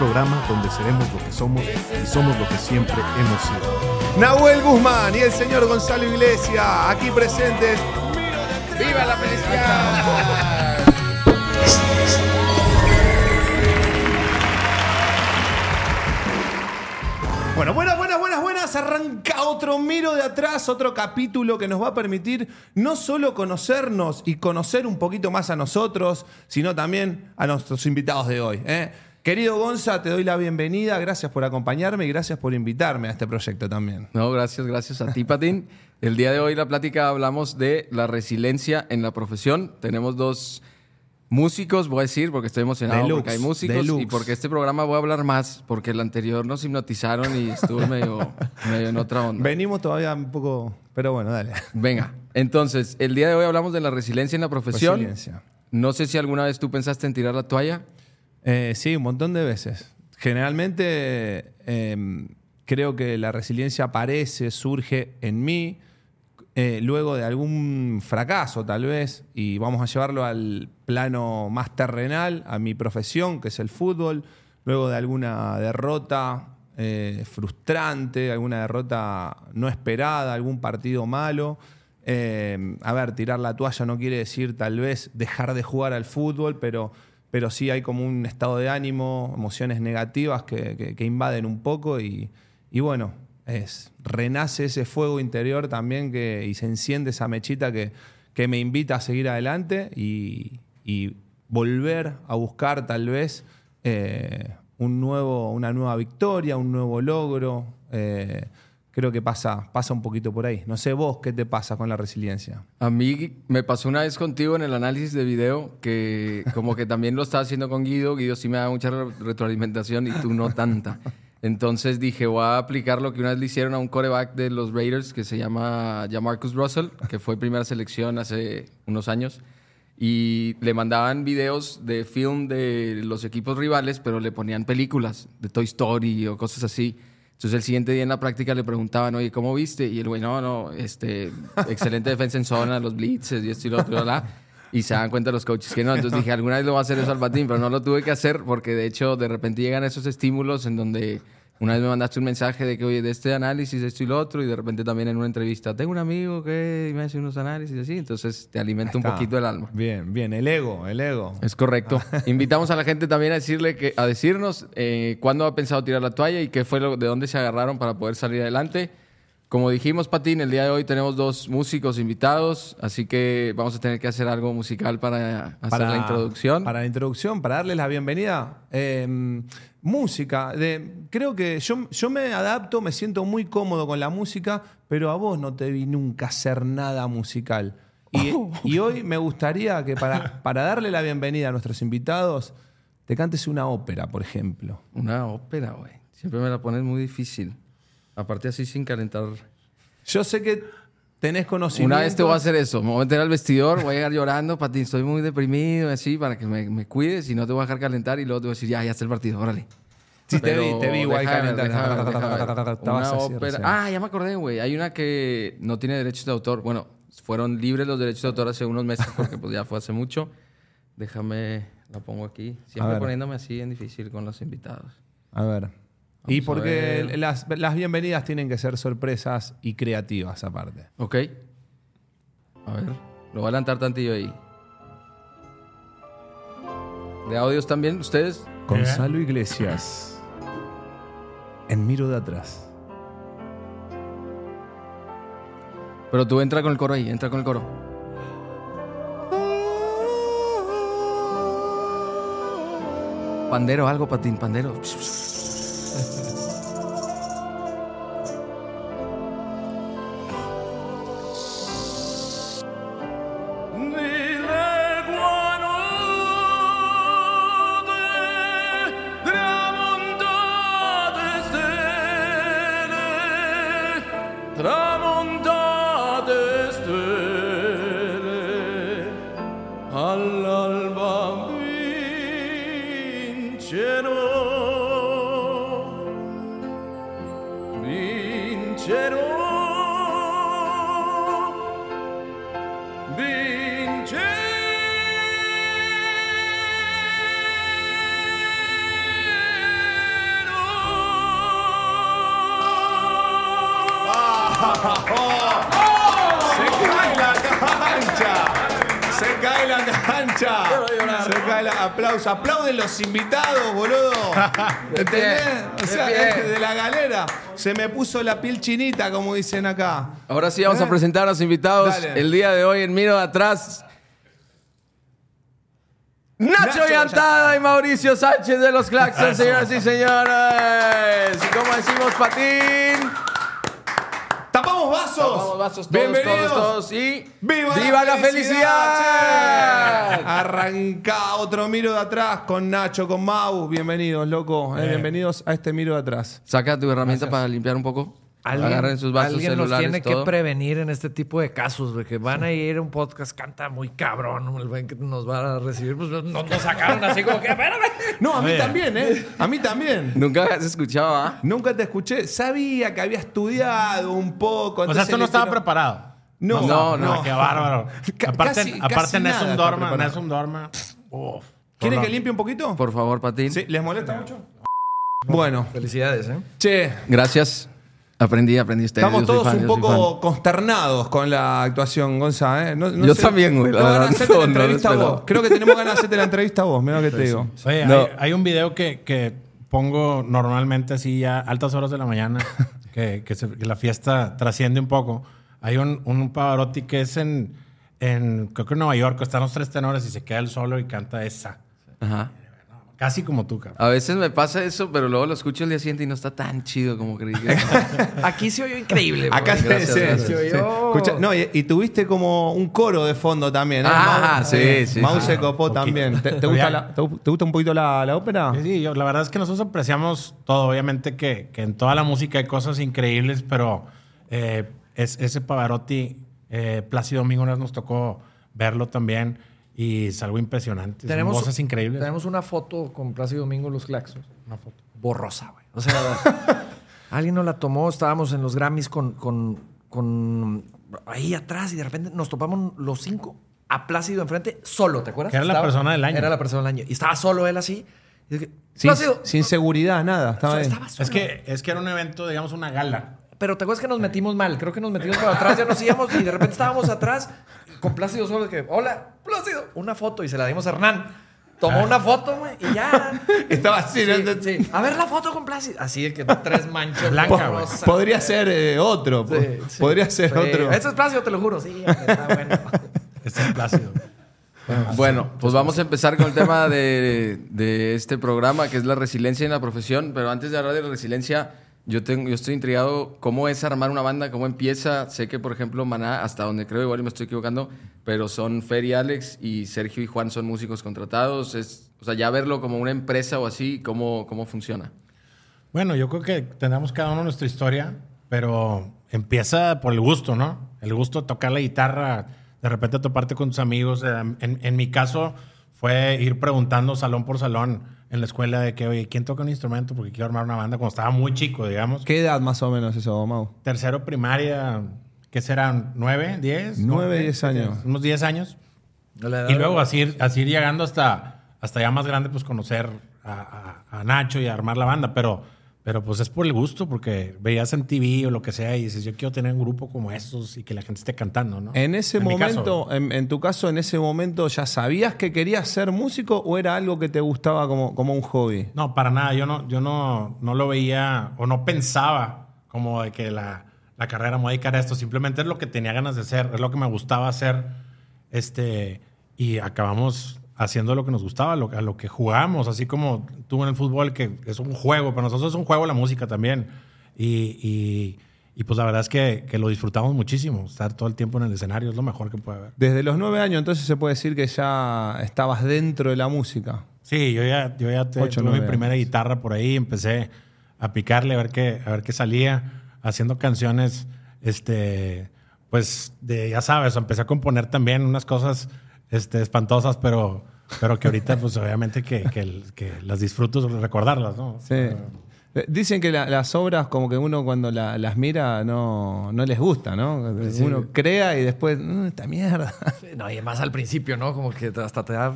programa donde seremos lo que somos y somos lo que siempre hemos sido. Nahuel Guzmán y el señor Gonzalo Iglesias, aquí presentes. ¡Viva la felicidad! Bueno, buenas, buenas, buenas, buenas. Arranca otro miro de atrás, otro capítulo que nos va a permitir no solo conocernos y conocer un poquito más a nosotros, sino también a nuestros invitados de hoy. ¿eh? Querido Gonza, te doy la bienvenida. Gracias por acompañarme y gracias por invitarme a este proyecto también. No, gracias, gracias a ti, Patín. El día de hoy la plática hablamos de la resiliencia en la profesión. Tenemos dos músicos, voy a decir, porque estoy emocionado Deluxe, porque hay músicos deluxe. y porque este programa voy a hablar más, porque el anterior nos hipnotizaron y estuve medio, medio en otra onda. Venimos todavía un poco, pero bueno, dale. Venga, entonces, el día de hoy hablamos de la resiliencia en la profesión. Resiliencia. No sé si alguna vez tú pensaste en tirar la toalla. Eh, sí, un montón de veces. Generalmente eh, creo que la resiliencia aparece, surge en mí, eh, luego de algún fracaso tal vez, y vamos a llevarlo al plano más terrenal, a mi profesión, que es el fútbol, luego de alguna derrota eh, frustrante, alguna derrota no esperada, algún partido malo. Eh, a ver, tirar la toalla no quiere decir tal vez dejar de jugar al fútbol, pero, pero sí hay como un estado de ánimo, emociones negativas que, que- invaden un poco y, y bueno, es, renace ese fuego interior también que, y se enciende esa mechita que, que me invita a seguir adelante y, y volver a buscar tal vez eh, un nuevo, una nueva victoria, un nuevo logro. eh, creo que pasa, pasa un poquito por ahí. No sé vos qué te pasa con la resiliencia. A mí me pasó una vez contigo en el análisis de video que como que también lo estaba haciendo con Guido. Guido sí me da mucha re- retroalimentación y tú no tanta. Entonces dije, voy a aplicar lo que una vez le hicieron a un coreback de los Raiders que se llama Jamarcus Russell, que fue primera selección hace unos años. Y le mandaban videos de film de los equipos rivales, pero le ponían películas de Toy Story o cosas así. Entonces el siguiente día en la práctica le preguntaban, oye, ¿cómo viste? Y el güey, no, no, este, excelente defensa en zona, los blitzes y esto y lo otro, ¿verdad? Y se dan cuenta los coaches que no. Entonces dije, alguna vez lo voy a hacer eso al batín, pero no lo tuve que hacer porque de hecho de repente llegan esos estímulos en donde una vez me mandaste un mensaje de que, oye, de este análisis, esto y lo otro, y de repente también en una entrevista, tengo un amigo que me hace unos análisis así, entonces te alimenta un poquito el alma. Bien, bien, el ego, el ego. Es correcto. Invitamos a la gente también a decirle que, a decirnos eh, cuándo ha pensado tirar la toalla y qué fue lo, de dónde se agarraron para poder salir adelante. Como dijimos, Patín, el día de hoy tenemos dos músicos invitados, así que vamos a tener que hacer algo musical para hacer la introducción. Para la introducción, para darles la bienvenida. Eh, música. De, creo que yo, yo me adapto, me siento muy cómodo con la música, pero a vos no te vi nunca hacer nada musical. Y, y hoy me gustaría que para, para darle la bienvenida a nuestros invitados, te cantes una ópera, por ejemplo. Una ópera, güey. Siempre me la pones muy difícil. Aparte así sin calentar. Yo sé que tenés conocimiento. Una vez te voy a hacer eso. Me voy a meter al vestidor, voy a llegar llorando, Patín, estoy muy deprimido, así, para que me, me cuides y no te voy a dejar calentar y luego te voy a decir, ya, ya está el partido, órale. Sí, te vi, te vi igual calentar. Una ópera-. Ah, ya me acordé, güey. Hay una que no tiene derechos de autor. Bueno, fueron libres los derechos de autor hace unos meses porque pues ya fue hace mucho. Déjame, la pongo aquí. Siempre poniéndome así en difícil con los invitados. A ver. Y Vamos porque las, las bienvenidas tienen que ser sorpresas y creativas aparte. ¿Ok? A ver, lo voy a adelantar tantillo ahí. ¿De audios también ustedes? Gonzalo Iglesias. En Miro de Atrás. Pero tú entra con el coro ahí, entra con el coro. Pandero, algo, patín, pandero. Thank you. Aplauso. Aplauden los invitados, boludo. ¿Entendés? O sea, De la galera. Se me puso la piel chinita, como dicen acá. Ahora sí vamos a presentar a los invitados. Dale. El día de hoy en Miro de Atrás. Nacho, Llantada y Mauricio Sánchez de los Claxons, señoras y señores. Y como decimos, Patín. ¡Tapamos vasos! Tapamos vasos todos, Bienvenidos. todos, todos. Y ¡Viva, la, felicidad! Arranca otro miro de atrás con Nacho, con Mau. Bienvenidos, loco. Eh, bienvenidos a este miro de atrás. Saca tu herramienta para limpiar un poco. Agarren sus vasos alguien nos celulares, tiene todo. que prevenir en este tipo de casos, güey, que van a ir a un podcast, canta muy cabrón, el buen que nos va a recibir, pues nos, nos sacaron así como que, espérame. No, a mí también, ¿eh? A mí también. Nunca has escuchado, ¿ah? Nunca te escuché. Sabía que había estudiado un poco. O sea, esto no le estaba tiro- preparado. No, No, no. no. Qué bárbaro. Ca- aparte, casi- aparte casi no es nada un está dorma, no preparado. es un dorma. Uf. ¿Quieren que limpie un poquito? Por favor, Patín. Sí, ¿les molesta mucho? Bueno, Felicidades, ¿eh? che, Gracias. Aprendí, aprendí ustedes. estamos todos fan, un poco consternados con la actuación, Gonza, ¿eh? No- no Yo sé- también, güey, la verdad, hacerte no, la no entrevista a vos. Creo que tenemos ganas de hacerte la entrevista a vos, mira lo que te digo. Oye, No. hay, hay un video que, que pongo normalmente así a altas horas de la mañana, que, que se- que la fiesta trasciende un poco. Hay un, un Pavarotti que es en, en, creo que en Nueva York, están los tres tenores y se queda él solo y canta esa. Ajá. Casi como tú, cabrón. A veces me pasa eso, pero luego lo escucho el día siguiente y no está tan chido como creí. que- Aquí se oyó increíble, Acá se, Gracias, se- gracias. se- Se se- oyó. escucha- no, y, y tuviste como un coro de fondo también, ¿eh? Ah, Mau- sí, eh, sí, Mau sí. se copó también. ¿Te, gusta ya- la- te, te gusta un poquito la, la ópera? Sí, sí, yo, la verdad es que nosotros apreciamos todo. Obviamente que, que en toda la música hay cosas increíbles, pero eh, es, ese Pavarotti, eh, Plácido Domingo, nos tocó verlo también y es algo impresionante. Son voces increíbles. Tenemos una foto con Plácido Domingo Los Claxos. Una foto. Borrosa, güey. O sea, alguien nos la tomó, estábamos en los Grammys con, con, con ahí atrás y de repente nos topamos los cinco a Plácido enfrente, solo, ¿te acuerdas? Que era la persona del año. Era la persona del año. Y estaba solo él así. Y dije, Sin, seguridad, nada. Estaba estaba solo. Es que, es que era un evento, digamos, una gala. Pero te acuerdas que nos metimos mal. Creo que nos metimos para atrás, ya nos íbamos y de repente estábamos atrás con Plácido solo. de que, hola, Plácido. Una foto y se la dimos a Hernán. Tomó una foto, güey, y ya. Estaba así, Sí, ¿no? sí. A ver la foto con Plácido. Así de que tres manchas. Blanca, güey. borrosas. Podría ser eh, otro. Sí, po- sí. Podría ser Sí. otro. Este es Plácido, te lo juro. Sí, está bueno. Este es Plácido. Bueno, pues vamos a empezar con el tema de, de este programa, que es la resiliencia en la profesión. Pero antes de hablar de la resiliencia, yo, tengo, yo estoy intrigado cómo es armar una banda, cómo empieza. Sé que, por ejemplo, Maná, hasta donde creo, igual me estoy equivocando, pero son Fer y Alex y Sergio y Juan son músicos contratados. Es, o sea, ya verlo como una empresa o así, ¿cómo, cómo funciona? Bueno, yo creo que tenemos cada uno nuestra historia, pero empieza por el gusto, ¿no? El gusto de tocar la guitarra, de repente toparte con tus amigos. Eh, En, en mi caso fue ir preguntando salón por salón en la escuela de que, oye, ¿quién toca un instrumento? Porque quiero armar una banda cuando estaba muy chico, digamos. ¿Qué edad más o menos eso, Mau? Tercero primaria, ¿qué serán? ¿Nueve? ¿Diez? Nueve, diez años. Unos diez años. Y luego así, ir- así ir llegando hasta, hasta ya más grande, pues conocer a, a- a Nacho y a armar la banda. Pero, pero pues es por el gusto, porque veías en TV o lo que sea y dices, yo quiero tener un grupo como esos y que la gente esté cantando, ¿no? En ese caso, momento, en, en tu caso, en ese momento, ¿ya sabías que querías ser músico o era algo que te gustaba como, como un hobby? No, para nada. Yo no, yo no, no lo veía o no pensaba como de que la, la carrera me voy a dedicar a esto. Simplemente es lo que tenía ganas de hacer, es lo que me gustaba hacer. Este, y acabamos haciendo lo que nos gustaba, lo, a lo que jugamos, así como tú en el fútbol, que es un juego, para nosotros es un juego la música también. Y, y- y, pues la verdad es que, que lo disfrutamos muchísimo. Estar todo el tiempo en el escenario es lo mejor que puede haber. Desde los nueve años, entonces se puede decir que ya estabas dentro de la música. Sí, yo ya, yo ya te- Ocho, tuve mi primera años. guitarra por ahí, empecé a picarle a ver qué, a ver qué salía, haciendo canciones, este, pues, de, ya sabes, empecé a componer también unas cosas este, espantosas, pero, pero que ahorita, pues, obviamente que, que, que las disfruto recordarlas, ¿no? Sí. Eh, Dicen que la- las obras, como que uno cuando la- las mira, no, no les gusta, ¿no? Uno crea y después, "Mm, esta mierda. No, y más al principio, ¿no? Como que hasta te da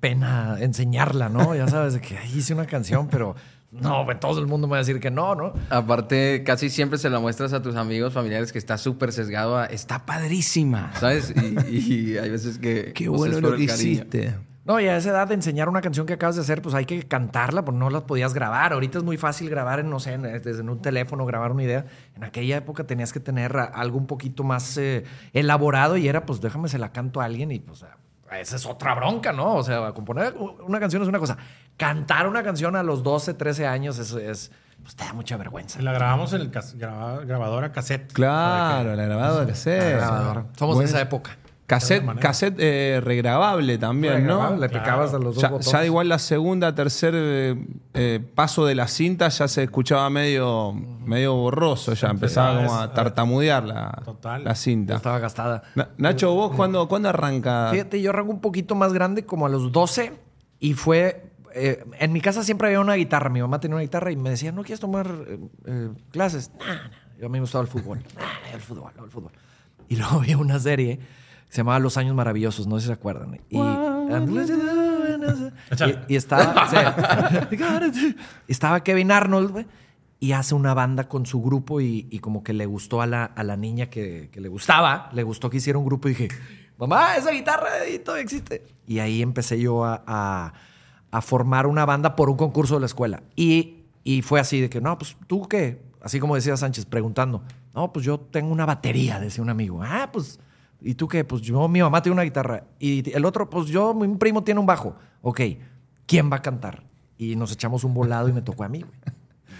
pena enseñarla, ¿no? Ya sabes, de que "Ay, hice una canción, pero no, pues, todo el mundo me va a decir que no, ¿no? Aparte, casi siempre se la muestras a tus amigos, familiares que está súper sesgado a está padrísima, ¿sabes? Y, y hay veces que. Qué pues, bueno lo que hiciste. No, y a esa edad de enseñar una canción que acabas de hacer, pues hay que cantarla, pues no la podías grabar. Ahorita es muy fácil grabar, en, no sé, en- desde en un teléfono, grabar una idea. En aquella época tenías que tener algo un poquito más eh, elaborado y era, pues déjame se la canto a alguien y pues ah, esa es otra bronca, ¿no? O sea, componer una canción es una cosa. Cantar una canción a los 12, 13 años es, es pues te da mucha vergüenza. La grabamos en el grabadora cassette. Claro, O sea, la grabadora cassette. Grabadora. Somos Bueno, de esa época. Cassette, cassette eh, regrabable también, ¿no? Le picabas a los dos Ya, botones. ya igual la segunda, tercer eh, eh, paso de la cinta ya se escuchaba medio, medio borroso, ya empezaba como a tartamudear la, Total. la Ya cinta. estaba gastada. Na- Nacho, ¿vos cuándo, cuándo arranca? Fíjate, yo arranco un poquito más grande, como a los 12, y fue. eh, en mi casa siempre había una guitarra. Mi mamá tenía una guitarra y me decía, ¿no quieres tomar eh, eh, clases? Nah, nah. Yo a mí me gustaba el fútbol. Nah, el fútbol, el fútbol. Y luego había una serie se llamaba Los Años Maravillosos, no sé si se acuerdan. Y, Échale. y, y estaba, estaba Kevin Arnold, güey, y hace una banda con su grupo y, y como que le gustó a la, a la niña que, que le gustaba, le gustó que hiciera un grupo y dije, mamá, esa guitarra y todavía existe. Y ahí empecé yo a, a- a formar una banda por un concurso de la escuela. Y, y fue así de que, no, pues tú qué, así como decía Sánchez, preguntando, no, pues yo tengo una batería, decía un amigo, ah, pues... ¿Y tú qué? Pues yo, mi mamá tiene una guitarra. Y el otro, pues yo, mi primo tiene un bajo. Ok, ¿quién va a cantar? Y nos echamos un volado y me tocó a mí, güey.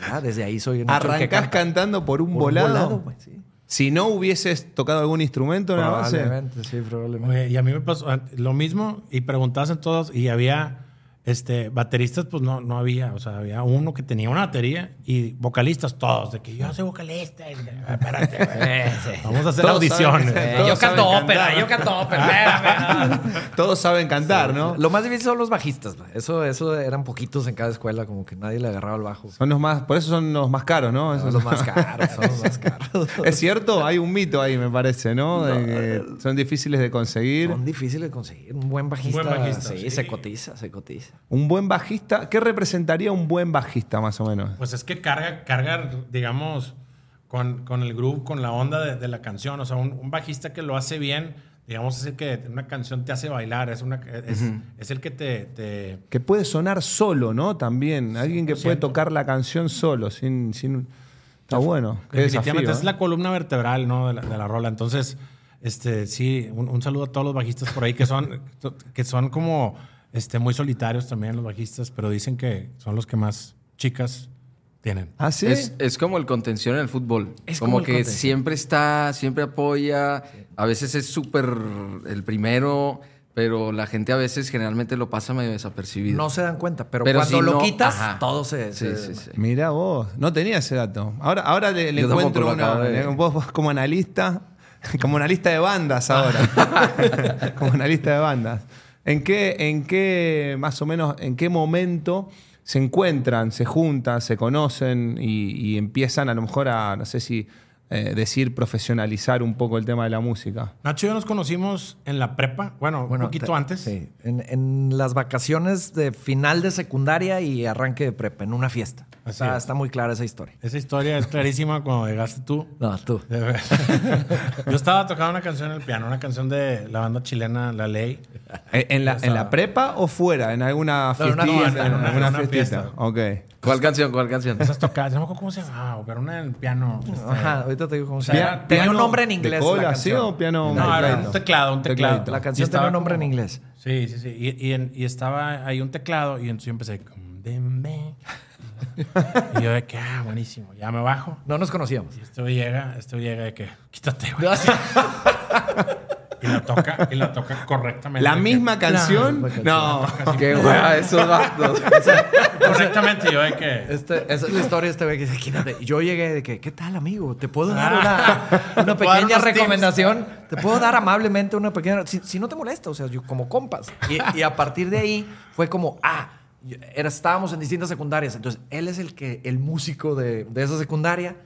Ya, desde ahí soy que ¿Arrancás canta. cantando por un Por volado? güey, sí. si no hubieses tocado algún instrumento en la base. Probablemente, sí, probablemente. Oye, y a mí me pasó ah, lo mismo y preguntabas en todos y había este bateristas pues no, no había, o sea, había uno que tenía una batería y vocalistas todos, de que yo soy vocalista, y, "Ah, espérate, güey. vamos a hacer Todos audiciones. saben Eh, yo canto ópera, cantar. yo canto ópera. Todos saben cantar, ¿no? Lo más difícil son los bajistas. Eso, eso eran poquitos en cada escuela, como que nadie le agarraba el bajo. Son los más, por eso son los más caros, ¿no? Son Esos- los más caros, son los más caros. Es cierto, hay un mito ahí, me parece, ¿no? De que son difíciles de conseguir. Son difíciles de conseguir. Un buen bajista. buen bajista, sí, sí. se cotiza, se cotiza. Un buen bajista, ¿qué representaría un buen bajista más o menos? Pues es que carga, carga digamos, con, con el groove, con la onda de, de la canción. O sea, un, un bajista que lo hace bien, digamos, es el que una canción te hace bailar, es, una, es, es el que te, te- Que puede sonar solo, ¿no? También. Alguien que puede 100%. tocar la canción solo, sin. sin... Está bueno. Qué Definitivamente desafío, es ¿eh? la columna vertebral ¿no? de, la, de la rola. Entonces, este, sí, un, un saludo a todos los bajistas por ahí que son, que son como este, muy solitarios también los bajistas, pero dicen que son los que más chicas tienen. ¿Ah, sí? Es, es como el contención en el fútbol. Es como, como que contención. siempre está, siempre apoya. A veces es súper el primero, pero la gente a veces generalmente lo pasa medio desapercibido. No se dan cuenta, pero, Pero cuando si lo no- quitas, ajá. todo se. Sí, se- sí, sí. Mira vos, no tenía ese dato. Ahora, ahora le, le encuentro una. de- Vos, vos como analista, como analista de bandas ahora. como analista de bandas. ¿En qué, en qué, más o menos, en qué momento se encuentran, se juntan, se conocen y, y empiezan a lo mejor a, no sé si eh, decir, profesionalizar un poco el tema de la música? Nacho y yo nos conocimos en la prepa, bueno, un poquito te- antes. Sí, en, en las vacaciones de final de secundaria y arranque de prepa, en una fiesta. Así Está, es. está muy clara esa historia. Esa historia es clarísima cuando llegaste tú. No, tú. Yo estaba tocando una canción en el piano, una canción de la banda chilena La Ley. ¿En, en la, ¿En la prepa o fuera? ¿En alguna No, en fiesta, en en una- alguna en una fiestita. fiesta. Ok. ¿Cuál canción? ¿Cuál canción? Esas tocadas, no me acuerdo cómo se llamaba, pero una en el piano. este, Ajá, ahorita te digo cómo se Pia- llama. Tenía un nombre en ¿De inglés. cola, la sí, canción. o piano? No, era un teclado, un teclado. Tecladito. La canción estaba tenía un nombre en como- inglés. Sí, sí, sí. Y, y en- y estaba ahí un teclado y entonces yo empecé. con. Y yo de que, ah, buenísimo. Ya me bajo. No nos conocíamos. Y este güey llega, este güey llega de que, quítate, güey. Y la toca, y la toca correctamente. ¿La que- misma canción? la canción. No. Qué hueva esos vatos. Correctamente, yo de que. Este, esa es la historia de este güey que dice, quítate. Y Yo llegué de que, ¿qué tal, amigo? ¿Te puedo dar Ah. una, una ¿Te puedo dar pequeña tips? recomendación? ¿Te puedo dar amablemente una pequeña... Si, si no te molesta, o sea, yo como compas. Y, y a partir de ahí fue como, ah, era, estábamos en distintas secundarias. Entonces, él es el que el músico de, de esa secundaria.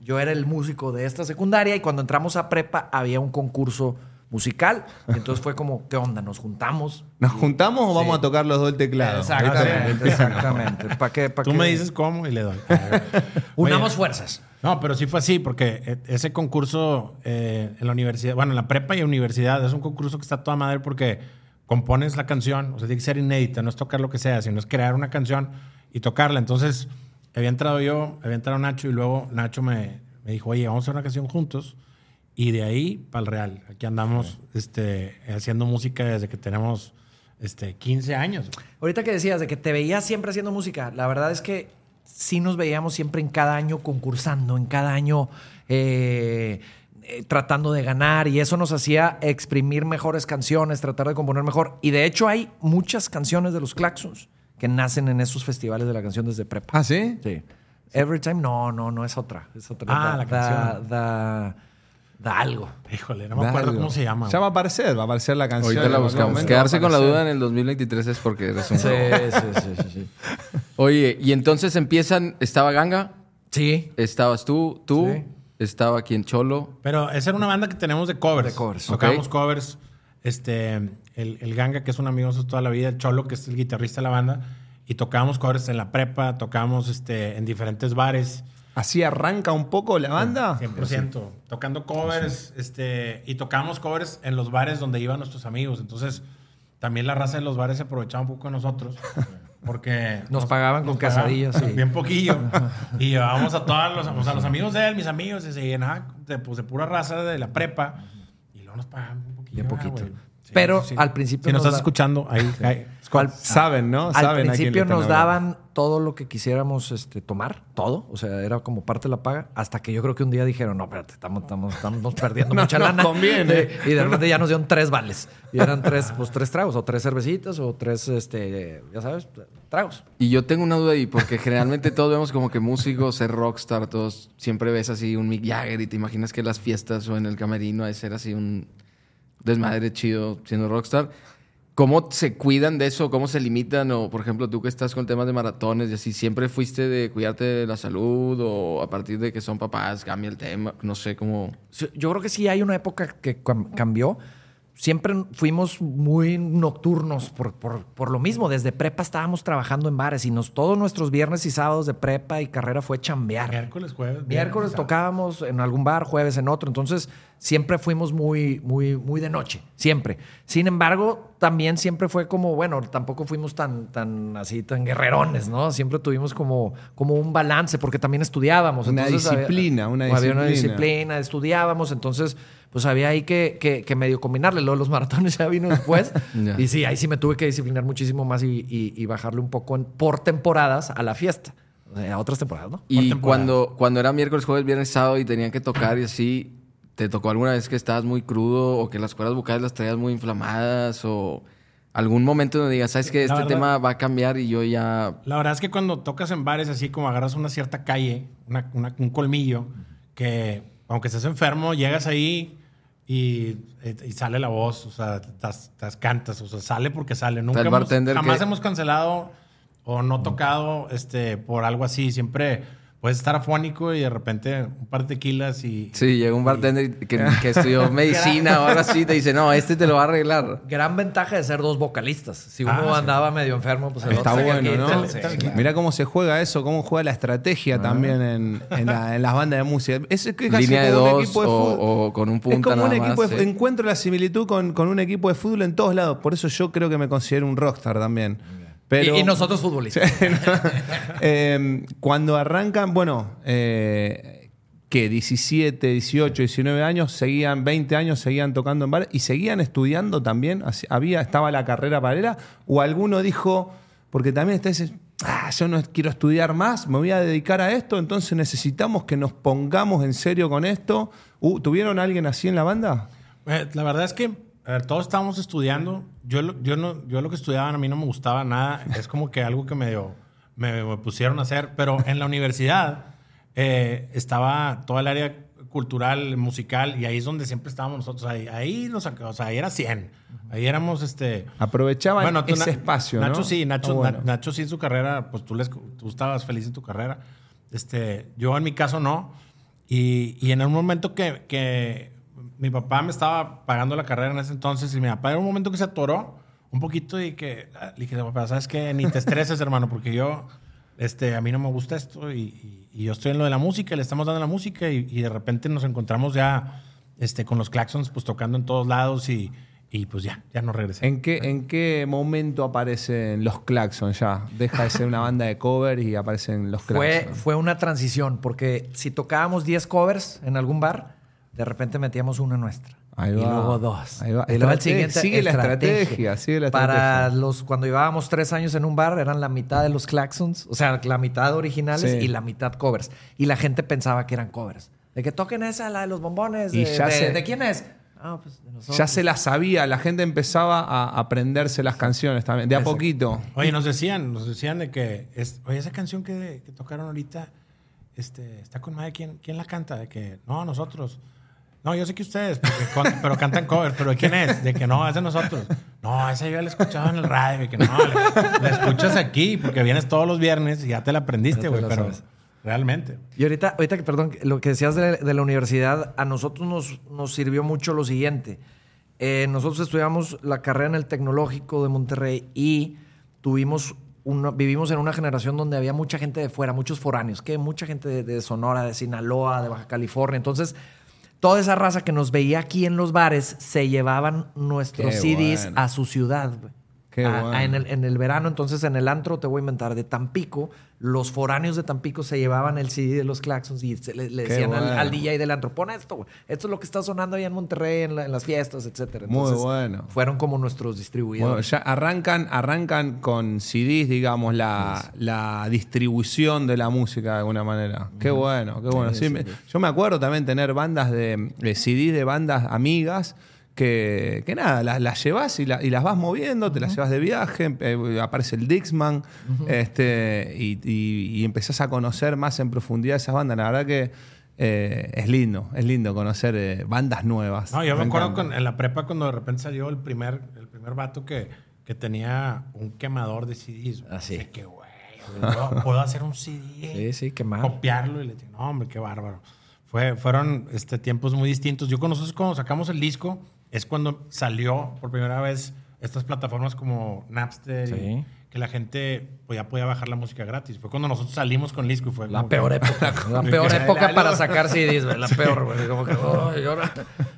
Yo era el músico de esta secundaria. Y cuando entramos a prepa, había un concurso musical. Y entonces fue como, ¿qué onda? ¿Nos juntamos? ¿Nos juntamos o vamos a tocar los dos el teclado? Exactamente, exactamente. ¿Para qué? pa' Tú qué? me dices cómo y le doy. Unamos Oye, fuerzas. No, pero sí fue así, porque eh, ese concurso eh, en la universidad, bueno, en la prepa y universidad, es un concurso que está toda madre porque compones la canción, o sea, tiene que ser inédita, no es tocar lo que sea, sino es crear una canción y tocarla. Entonces, había entrado yo, había entrado Nacho y luego Nacho me, me dijo, oye, vamos a hacer una canción juntos. Y de ahí para el real. Aquí andamos este, haciendo música desde que tenemos este, 15 años. Ahorita que decías de que te veías siempre haciendo música, la verdad es que sí nos veíamos siempre en cada año concursando, en cada año eh, eh, tratando de ganar y eso nos hacía exprimir mejores canciones, tratar de componer mejor. Y de hecho hay muchas canciones de los Claxons que nacen en esos festivales de la canción desde prepa. ¿Ah, sí? Sí. Every Time, no, no, no es otra. Es otra. Ah, da, la da- canción. Da, da algo. Híjole, no me acuerdo Algo. cómo se llama. Ya va a aparecer, va a aparecer la canción. Ahorita la buscamos. Quedarse con la duda en el 2023 es porque eres un... Sí, sí, sí, sí, sí. Oye, y entonces empiezan, estaba Ganga, Sí. estabas tú, tú, Sí. Estaba aquí en Cholo. Pero esa era una banda que tenemos de covers. De covers. Tocábamos Ok. covers. Este, el, el Ganga, que es un amigo de toda la vida, el Cholo, que es el guitarrista de la banda. Y tocábamos covers en la prepa, tocábamos este, en diferentes bares. ¿Así arranca un poco la banda? 100%. Tocando covers, este, y tocábamos covers en los bares donde iban nuestros amigos. Entonces, también la raza de los bares se aprovechaba un poco de nosotros. Porque Nos pagaban con pagaban quesadillas, sí. Bien poquillo. y llevábamos a todos los, o sea, los amigos de él, mis amigos, y se llenaba de, pues, de pura raza de la prepa. Y luego nos pagaban un poquillo. Bien poquito. Sí, Pero sí. al principio Si nos nos estás da- escuchando, ahí. ahí Al- Saben, ¿no? Al Saben principio nos daban todo lo que quisiéramos este, tomar, todo. O sea, era como parte de la paga. Hasta que yo creo que un día dijeron, no, espérate, estamos, estamos, estamos perdiendo No mucha nos lana. conviene. Y de repente ya nos dieron tres vales. Y eran tres, pues tres tragos, o tres cervecitas, o tres, este, ya sabes, tragos. Y yo tengo una duda ahí, porque generalmente todos vemos como que músicos, ser rockstar, todos siempre ves así un Mick Jagger y te imaginas que las fiestas o en el camerino hay ser así un desmadre chido siendo rockstar. ¿Cómo se cuidan de eso? ¿Cómo se limitan? O, por ejemplo, tú que estás con temas de maratones y así, ¿siempre fuiste de cuidarte de la salud? ¿O a partir de que son papás cambia el tema? No sé cómo... Yo creo que sí hay una época que cam- cambió. Siempre fuimos muy nocturnos por, por- por lo mismo. Desde prepa estábamos trabajando en bares y nos, todos nuestros viernes y sábados de prepa y carrera fue chambear. Miércoles, jueves. Miércoles viernes, tocábamos en algún bar, jueves en otro. Entonces, siempre fuimos muy, muy, muy de noche. Siempre. Sin embargo, también siempre fue como, bueno, tampoco fuimos tan, tan así, tan guerrerones, ¿no? Siempre tuvimos como, como un balance, porque también estudiábamos. Una Entonces, había- disciplina, una Había una disciplina. disciplina, estudiábamos. Entonces, pues había ahí que, que, que medio combinarle. Luego los maratones ya vino después. Y sí, ahí sí me tuve que disciplinar muchísimo más y, y- y bajarle un poco en- por temporadas a la fiesta. Sea, a otras temporadas, ¿no? Y temporada. cuando, cuando era miércoles, jueves, viernes, sábado y tenían que tocar y así, ¿te tocó alguna vez que estabas muy crudo o que las cuerdas vocales las traías muy inflamadas o algún momento donde digas, sabes que este verdad- tema va a cambiar y yo ya... La verdad es que cuando tocas en bares así como agarras una cierta calle, una- una- un colmillo, que aunque estés enfermo, llegas ahí y, y sale la voz, o sea, tas- tas- cantas, o sea, sale porque sale. Nunca hemos- jamás que- hemos cancelado o no tocado este, por algo así. Siempre puedes estar afónico y de repente un par de tequilas y... Sí, llega un bartender que, que estudió medicina o algo así, te dice, no, este te lo va a arreglar. Gran ventaja de ser dos vocalistas. Si uno Ah, sí. andaba medio enfermo, pues el Está otro bueno, aquí, ¿no? tal- sí, claro. Mirá cómo se juega eso, cómo juega la estrategia también en, en la- en las bandas de música. Es, que casi Línea de como un dos equipo de o, fútbol. o con un Es punta como un equipo más, de, sí. encuentro la similitud con, con un equipo de fútbol en todos lados. Por eso yo creo que me considero un rockstar también. Pero, y, y nosotros futbolistas. Eh, cuando arrancan, bueno, eh, que 17, 18, 19 años, seguían 20 años, seguían tocando en bares y seguían estudiando también. Había, estaba la carrera paralela o alguno dijo, porque también está ese, ah, yo no quiero estudiar más, me voy a dedicar a esto, entonces necesitamos que nos pongamos en serio con esto. Uh, ¿Tuvieron a alguien así en la banda? Eh, la verdad es que a ver, todos estábamos estudiando. Yo, lo- yo, no, yo lo que estudiaba a mí no me gustaba nada. Es como que algo que me, me pusieron a hacer. Pero en la universidad eh, estaba toda el área cultural, musical, y ahí es donde siempre estábamos nosotros. Ahí, ahí, nos, o sea, ahí era 100. Ahí éramos este... Aprovechaban tú, ese Na- espacio, ¿no? Nacho sí, Nacho, bueno. Na- Nacho sí en su carrera, pues tú, les, tú estabas feliz en tu carrera. Este, yo en mi caso no. Y, y en un momento que, que mi papá me estaba pagando la carrera en ese entonces y mi papá era un momento que se atoró un poquito y que ah, le dije, papá, ¿sabes qué? Ni te estreses, hermano, porque yo, este, a mí no me gusta esto y, y- y yo estoy en lo de la música, le estamos dando la música y, y de repente nos encontramos ya este, con los claxons pues tocando en todos lados y, y pues ya, ya no regresé. ¿En qué, ¿En qué momento aparecen los Claxons ya? Deja de ser una banda de cover y aparecen los Fue, Claxons. fue una transición, porque si tocábamos 10 covers en algún bar, de repente metíamos una nuestra. Ahí y va. luego dos. Ahí va. Y luego el siguiente. sigue la estrategia, sigue la Para estrategia. los, cuando llevábamos tres años en un bar, eran la mitad de los Claxons, o sea, la mitad originales Sí. y la mitad covers. Y la gente pensaba que eran covers. De que toquen esa, la de los bombones. Y de, ya de- se- ¿de quién es? Ah, pues de nosotros. Ya se la sabía, la gente empezaba a aprenderse las canciones también, de a Exacto. poquito. Oye, nos decían, nos decían de que, es, oye, esa canción que, que tocaron ahorita, este, está con madre, ¿quién, ¿quién la canta? De que, no, nosotros. No, yo sé que ustedes, con- pero cantan covers, pero ¿de quién es? De que no, es de nosotros. No, esa yo la escuchaba en el radio, de que no, la, la escuchas aquí, porque vienes todos los viernes y ya te la aprendiste, güey, pero sabes. realmente. Y ahorita, ahorita que, perdón, lo que decías de, de la universidad, a nosotros nos, nos sirvió mucho lo siguiente. Eh, nosotros estudiamos la carrera en el Tecnológico de Monterrey y tuvimos una- vivimos en una generación donde había mucha gente de fuera, muchos foráneos, que mucha gente de, de Sonora, de Sinaloa, de Baja California. Entonces, toda esa raza que nos veía aquí en los bares se llevaban nuestros Qué CDs bueno. a su ciudad. güey. Qué A- a- bueno. en, el, en el verano, entonces en el antro, te voy a inventar, de Tampico, los foráneos de Tampico se llevaban el CD de los Claxons y se le, decían al, bueno. al DJ del antro, pon esto, güey. Esto es lo que está sonando ahí en Monterrey, en, la- en las fiestas, etcétera. Muy Entonces, bueno. Fueron como nuestros Bueno, distribuidores. ya arrancan, arrancan con CDs, digamos, la, la distribución de la música de alguna manera. Qué bueno, qué bueno. Sí, me- yo me acuerdo también tener bandas de, de CDs de bandas amigas que, que nada, las, las llevas y, la- y las vas moviendo, te las llevas de viaje, eh, aparece el Dixman este, y, y- y empezás a conocer más en profundidad esas bandas. La verdad que eh, es lindo, es lindo conocer eh, bandas nuevas. No, yo me, acuerdo con- en la prepa cuando de repente salió el primer, el primer vato que, que tenía un quemador de CDs. Ah, sí. De que, güey, ¿puedo, puedo hacer un CD. Sí. Copiarlo y le dije, no, hombre, qué bárbaro. Fue, fueron este, tiempos muy distintos. Yo con nosotros cuando sacamos el disco es cuando salió por primera vez estas plataformas como Napster y que la gente pues, ya podía bajar la música gratis. Fue cuando nosotros salimos con el disco y fue La peor que- época. La peor época para sacar CDs, güey. La peor, güey.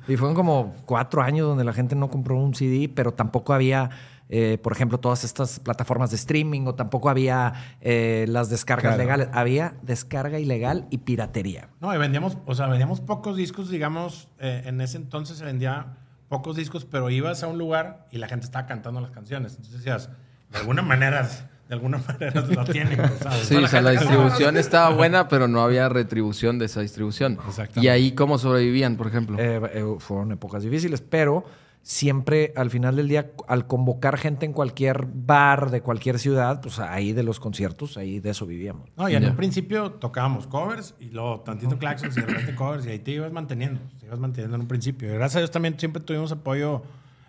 Y fueron como cuatro años donde la gente no compró un CD, pero tampoco había, eh, por ejemplo, todas estas plataformas de streaming o tampoco había eh, las descargas Claro. legales. Había descarga ilegal y piratería. No, y vendíamos, o sea, vendíamos pocos discos, digamos, eh, en ese entonces se vendía pocos discos, pero ibas a un lugar y la gente estaba cantando las canciones. Entonces decías, de alguna manera, de alguna manera lo tienen. ¿sabes? Sí, o sea, la distribución estaba buena, pero no había retribución de esa distribución. Exactamente. Y ahí, ¿cómo sobrevivían, por ejemplo? Eh, eh, fueron épocas difíciles, pero siempre al final del día, al convocar gente en cualquier bar de cualquier ciudad, pues ahí de los conciertos, ahí de eso vivíamos. No, y en un principio tocábamos covers y luego tantito claxons y de repente covers y ahí te ibas manteniendo, te ibas manteniendo en un principio. Y gracias a Dios también siempre tuvimos apoyo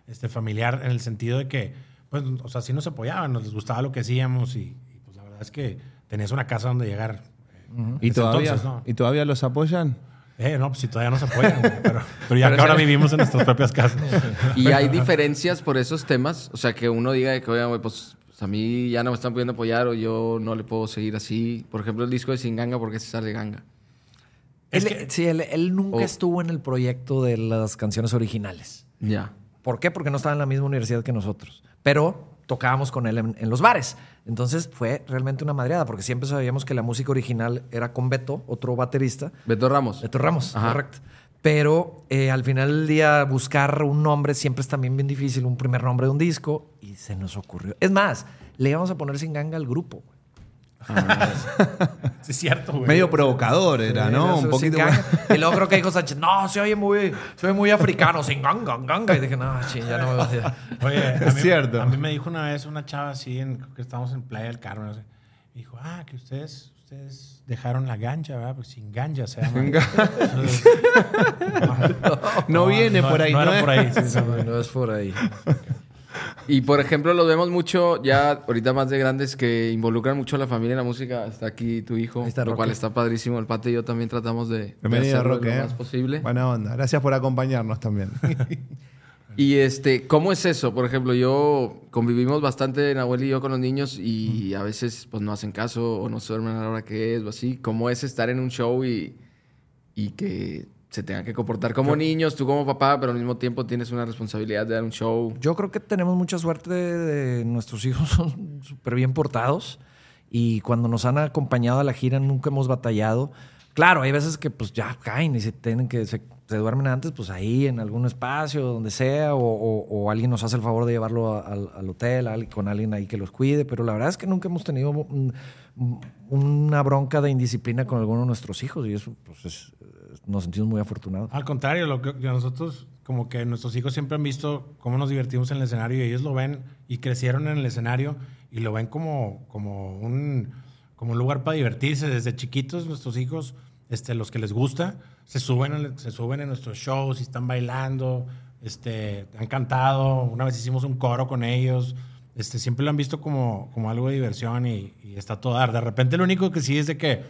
este, familiar en el sentido de que, pues, o sea, sí nos apoyaban, nos les gustaba lo que hacíamos y, y, pues la verdad es que tenías una casa donde llegar. eh, ¿Y todavía, entonces, ¿no? ¿Y todavía los apoyan? Eh, no, pues si todavía nos apoyan, güey, pero, pero ya que ahora vivimos en nuestras propias casas. Y hay diferencias por esos temas. O sea, que uno diga de que, oye, güey, pues, a mí ya no me están pudiendo apoyar o yo no le puedo seguir así. Por ejemplo, el disco de Sin Ganga, ¿por qué se sale Ganga? Es Él- que- sí, él, él nunca Oh. estuvo en el proyecto de las canciones originales. Ya. ¿Por qué? Porque no estaba en la misma universidad que nosotros. Pero tocábamos con él en, en los bares. Entonces fue realmente una madreada, porque siempre sabíamos que la música original era con Beto, otro baterista. Beto Ramos. Beto Ramos, Ajá. correcto. Pero eh, al final del día buscar un nombre siempre es también bien difícil, un primer nombre de un disco, y se nos ocurrió. Es más, le íbamos a poner sin ganga al grupo. güey. Sí, es cierto, güey. Medio provocador era, Sí, ¿no? eso, Un poquito. Y luego creo que dijo Sánchez, no, se oye muy, se oye muy africano, sin ganga, ganga. Y dije, no, ching, ya no me va a decir. Oye, a Es mí, cierto. A mí me dijo una vez una chava así, en, creo que estábamos en Playa del Carmen, no sé. Me dijo, ah, que ustedes, ustedes dejaron la ganja, ¿verdad? Porque sin ganja se llama. Entonces, No viene por ahí, No, ¿no era es? por ahí. sí, sí. No, no es por ahí. Y por ejemplo, los vemos mucho ya ahorita más de grandes que involucran mucho a la familia en la música. Está aquí tu hijo, está lo Roque. cual está padrísimo. El Pate y yo también tratamos de, de hacerlo Roque. lo ¿eh? más posible. Buena onda. Gracias por acompañarnos también. Y este, ¿cómo es eso? Por ejemplo, yo convivimos bastante, Nahuel y yo, con los niños y a veces pues no hacen caso o no se duermen a la hora que es o así. ¿Cómo es estar en un show y, y que se tengan que comportar como niños, tú como papá, pero al mismo tiempo tienes una responsabilidad de dar un show? Yo creo que tenemos mucha suerte de, de- nuestros hijos son súper bien portados y cuando nos han acompañado a la gira nunca hemos batallado. Claro, hay veces que pues ya caen y se tienen que se, duermen antes, pues ahí en algún espacio, donde sea, o, alguien nos hace el favor de llevarlo al, hotel, con alguien ahí que los cuide, pero la verdad es que nunca hemos tenido un- una bronca de indisciplina con alguno de nuestros hijos y eso pues es- nos sentimos muy afortunados. Al contrario, lo que nosotros, como que nuestros hijos siempre han visto cómo nos divertimos en el escenario y ellos lo ven y crecieron en el escenario y lo ven como, como, un, como un lugar para divertirse. Desde chiquitos, nuestros hijos, este, los que les gusta, se suben, se suben en nuestros shows y están bailando, este, han cantado. Una vez hicimos un coro con ellos. Este, siempre lo han visto como, como algo de diversión y, está todo dar. De repente, lo único que sí es de que,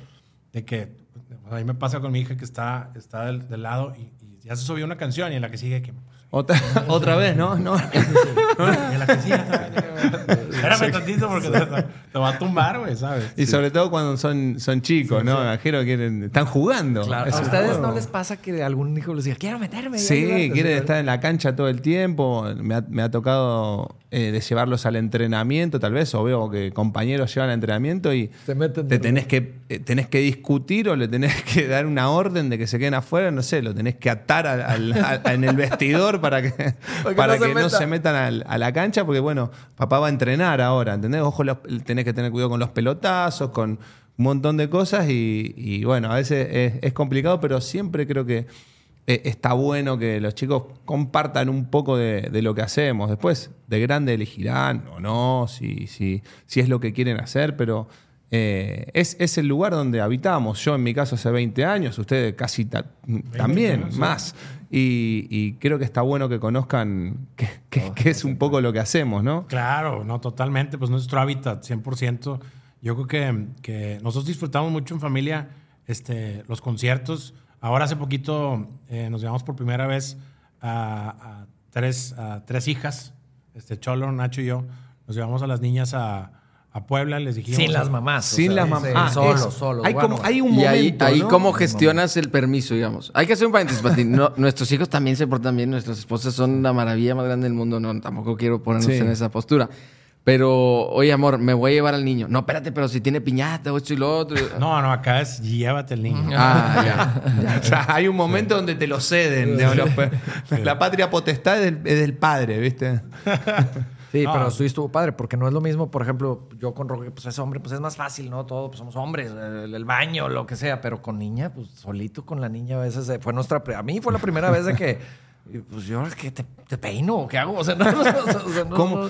de que a mí me pasa con mi hija que está, está del, del lado y, y ya se subió una canción y en la que sigue que... otra, otra vez, ¿no? no. Y en la también. Espérame tantito porque te, te va a tumbar, güey, ¿sabes? Y sobre todo cuando son, son chicos, ¿no? Me imagino que quieren, están jugando. ¿A Es un ustedes juego. no les pasa que algún hijo les diga, quiero meterme? Sí, ayudarte"? quieren estar en la cancha todo el tiempo. Me ha, me ha tocado eh, de llevarlos al entrenamiento, tal vez, o veo que compañeros llevan al entrenamiento y Se meten te tenés que, eh, tenés que discutir o le tenés que dar una orden de que se queden afuera, no sé, lo tenés que atar al- al- al- en el vestidor para que, Para que para no se que no meta. se metan al- a la cancha, porque bueno, papá va a entrenar ahora, ¿entendés? Ojo, los- tenés que tener cuidado con los pelotazos, con un montón de cosas y, y, bueno, a veces es, es complicado, pero siempre creo que eh, está bueno que los chicos compartan un poco de, de lo que hacemos. Después, de grande elegirán o no, si, si, si es lo que quieren hacer, pero eh, es, es el lugar donde habitamos. Yo, en mi caso, hace 20 años, ustedes casi ta- también, años, sí. Y, y creo que está bueno que conozcan qué que, que es un poco lo que hacemos, ¿no? Claro, no, totalmente. Pues nuestro hábitat, 100%. Yo creo que, que nosotros disfrutamos mucho en familia este, los conciertos. Ahora hace poquito eh, nos llevamos por primera vez a, a tres, a tres hijas, este, Cholo, Nacho y yo. Nos llevamos a las niñas a, a Puebla, les dijimos... Sin las mamás. o Sin sea, las sí, mamás. Solo, eso. solo. Hay, bueno, como, hay un Y ahí, momento. ahí ¿no? cómo gestionas el permiso, digamos. Hay que hacer un paréntesis, Pati. No, nuestros hijos también se portan bien, nuestras esposas son la maravilla más grande del mundo. No, tampoco quiero ponernos Sí. en esa postura. Pero, oye, amor, me voy a llevar al niño. No, espérate, pero si tiene piñata o esto y lo otro. No, no, acá es llévate el niño. Ah, ya. O sea, hay un momento donde te lo ceden. pe- La patria potestad es del, es del padre, ¿viste? Sí, No. pero sí estuvo padre, porque no es lo mismo, por ejemplo, yo con Roque, pues es hombre, pues es más fácil, ¿no? Todo, pues somos hombres, el, el baño, lo que sea, pero con niña, pues solito con la niña a veces eh, fue nuestra, a mí fue la primera vez de que, pues yo, ¿qué te, te peino qué hago? O sea, no, no, o sea, no, ¿Cómo?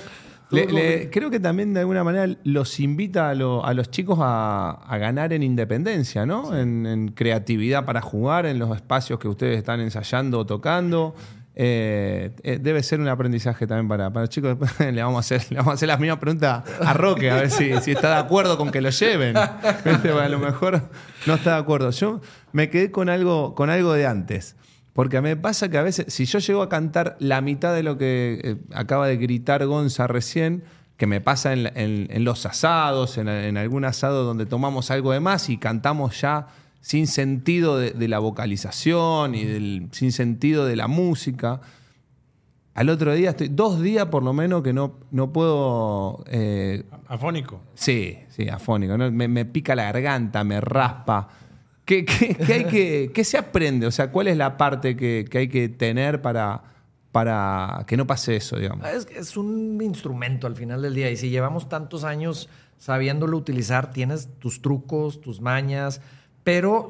Le- le- creo que también de alguna manera los invita a, lo- a los chicos a, a ganar en independencia, ¿no? En, en creatividad para jugar, en los espacios que ustedes están ensayando o tocando. Eh, eh, debe ser un aprendizaje también para, para los chicos. Le vamos a hacer, le vamos a hacer las mismas preguntas a Roque, a ver si, si está de acuerdo con que lo lleven. A lo mejor no está de acuerdo. Yo me quedé con algo, con algo de antes. Porque me pasa que a veces, si yo llego a cantar la mitad de lo que eh, acaba de gritar Gonza recién, que me pasa en, la- en- en los asados, en, en algún asado donde tomamos algo de más y cantamos ya sin sentido de, de la vocalización y del, sin sentido de la música. Al otro día estoy, dos días por lo menos que no, no puedo eh, Afónico. Sí, sí, afónico. ¿no? Me, me pica la garganta, me raspa. ¿Qué, qué- qué hay que, qué se aprende? O sea, ¿cuál es la parte que, que hay que tener para, para que no pase eso, digamos? Es, es un instrumento al final del día y si llevamos tantos años sabiéndolo utilizar, tienes tus trucos, tus mañas, pero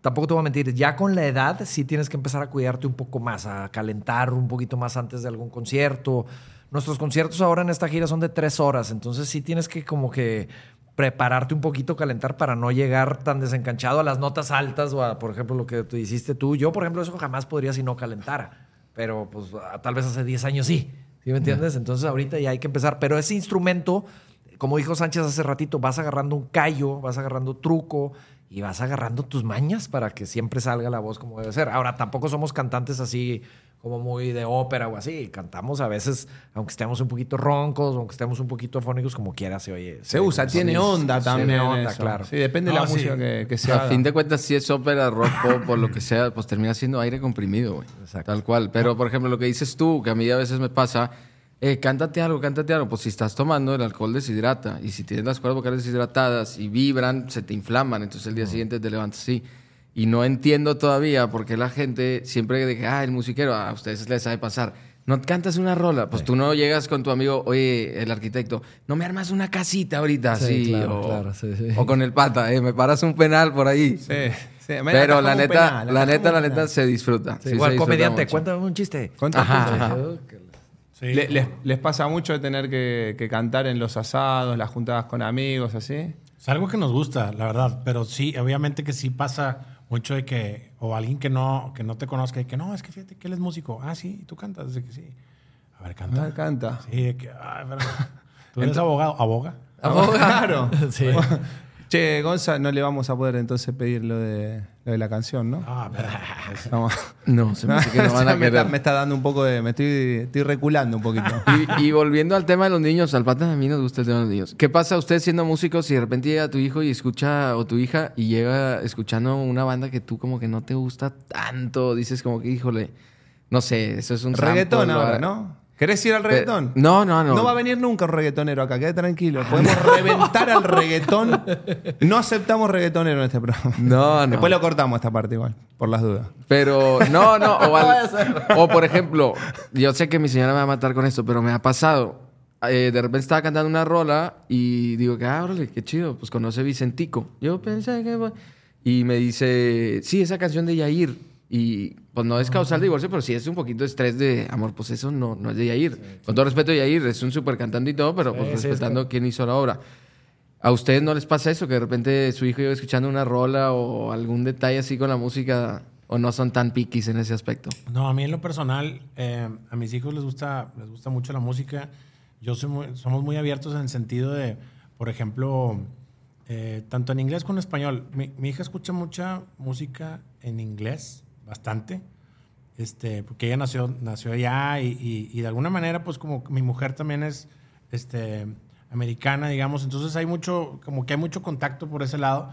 tampoco te voy a mentir, ya con la edad sí tienes que empezar a cuidarte un poco más, a calentar un poquito más antes de algún concierto. Nuestros conciertos ahora en esta gira son de tres horas, entonces sí tienes que como que prepararte un poquito, calentar para no llegar tan desencanchado a las notas altas o a, por ejemplo, lo que tú hiciste tú. Yo, por ejemplo, eso jamás podría si no calentara, pero pues tal vez hace 10 años sí. ¿Sí me entiendes? Entonces ahorita ya hay que empezar. Pero ese instrumento, como dijo Sánchez hace ratito, vas agarrando un callo, vas agarrando truco y vas agarrando tus mañas para que siempre salga la voz como debe ser. Ahora, tampoco somos cantantes así como muy de ópera o así. Cantamos a veces, aunque estemos un poquito roncos, aunque estemos un poquito afónicos, como quiera se oye. Se usa, tiene onda también. Tiene onda, eso. claro. Sí, depende de la sí. música que, que se a haga. fin de cuentas, si es ópera, rock, pop, por lo que sea, pues termina siendo aire comprimido, güey. Exacto. Tal cual. Pero, por ejemplo, lo que dices tú, que a mí a veces me pasa, eh, cántate algo, cántate algo. Pues si estás tomando, el alcohol deshidrata. Y si tienes las cuerdas vocales deshidratadas y vibran, se te inflaman. Entonces el día siguiente te levantas así. Y no entiendo todavía por qué la gente siempre dice, ah, el musiquero, a ustedes les sabe pasar. No cantas una rola, pues tú no llegas con tu amigo, oye, el arquitecto, no me armas una casita ahorita, Sí, así, claro, o, claro, sí, o con el pata, eh, me paras un penal por ahí. Sí, Pero la un neta, penal, la neta, un la penal. neta se disfruta. Igual, se disfruta comediante, mucho. cuéntame un chiste. ¿Cuántas Ajá, cosas? Ajá. Sí. Le- les, les pasa mucho de tener que, que cantar en los asados, las juntadas con amigos, así? Es algo que nos gusta, la verdad, pero sí, obviamente que sí pasa mucho de que, o alguien que no, que no te conozca, y que no, es que fíjate que él es músico. Ah, sí, ¿y tú cantas, de que sí. A ver, canta. Ah, canta. Sí, de que, ah, pero, ¿Tú eres abogado? ¿Aboga? Claro. Sí. Che, Gonza, no le vamos a poder entonces pedir lo de, lo de la canción, ¿no? Ah. Vamos. No, se me hace que no van a me, está, querer. me está dando un poco de. Me estoy, estoy reculando un poquito. Y, y volviendo al tema de los niños, al pata a mí nos gusta el tema de los niños. ¿Qué pasa usted siendo músico si de repente llega tu hijo y escucha, o tu hija, y llega escuchando una banda que tú como que no te gusta tanto? Dices como que, híjole, no sé, eso es un reggaetón sample, ahora, ¿no? ¿Querés ir al reggaetón? No, no, no. No va a venir nunca un reggaetonero acá, quede tranquilo. Podemos reventar al reggaetón. No aceptamos reggaetonero en este programa. No, no. Después lo cortamos esta parte igual, por las dudas. Pero, no, no. O, al- o, por ejemplo, yo sé que mi señora me va a matar con esto, pero me ha pasado. Eh, de repente estaba cantando una rola y digo que, ah, órale, qué chido. Pues conoce Vicentico. Yo pensé que. Y me dice, sí, esa canción de Yair. Y pues no es causal de divorcio, pero sí es un poquito de estrés de amor. Pues eso no, no es de Yair. Con todo respeto, Yair es un súper cantante y todo, pero pues Sí, respetando quién hizo la obra. ¿A ustedes no les pasa eso? Que de repente su hijo iba escuchando una rola o algún detalle así con la música o no son tan piquis en ese aspecto. No, a mí en lo personal, eh, a mis hijos les gusta, les gusta mucho la música. Yo soy muy- somos muy abiertos en el sentido de, por ejemplo, eh, tanto en inglés como en español. Mi, mi hija escucha mucha música en inglés, bastante, este, porque ella nació, nació allá y, de alguna manera, pues como mi mujer también es este, americana, digamos, entonces hay mucho, como que hay mucho contacto por ese lado.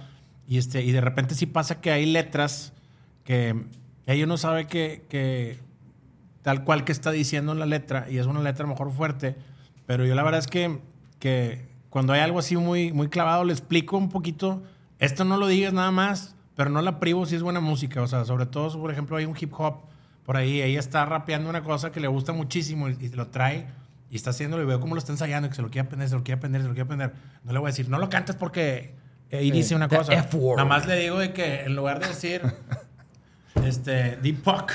Y, este, y de repente sí pasa que hay letras que ella no sabe que, que tal cual que está diciendo en la letra, y es una letra mejor fuerte, pero yo la verdad es que, que cuando hay algo así muy, muy clavado, le explico un poquito, esto no lo digas nada más, pero no la privo si es buena música, o sea, sobre todo, por ejemplo, hay un hip hop por ahí, ella está rapeando una cosa que le gusta muchísimo y, y lo trae y está haciéndolo y veo cómo lo está ensayando, y que se lo quiere aprender, se lo quiere aprender, se lo quiere aprender. No le voy a decir, no lo cantes porque ahí dice una the cosa. Nada más le digo de que en lugar de decir este, Deep Puck,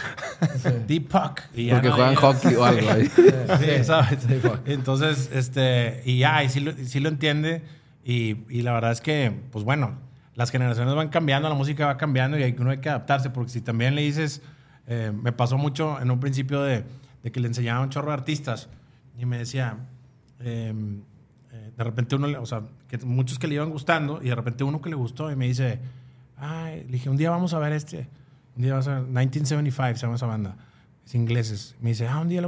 Deep Puck. y ya Porque no juegan hockey o algo ahí. Sí, ¿sabes? Entonces, este, y ya, y sí lo, sí lo entiende. Y, y la verdad es que, pues bueno, las generaciones van cambiando, la música va cambiando y hay, uno hay que adaptarse, porque si también le dices, eh, me pasó mucho en un principio de, que le enseñaba un chorro de artistas y me decía, eh, eh, de repente uno, o sea, que muchos que le iban gustando y de repente uno que le gustó y me dice, ay, le dije, un día vamos a ver este, un día vamos a ver, 1975 se llama esa banda, es ingleses. Me dice, ah, un día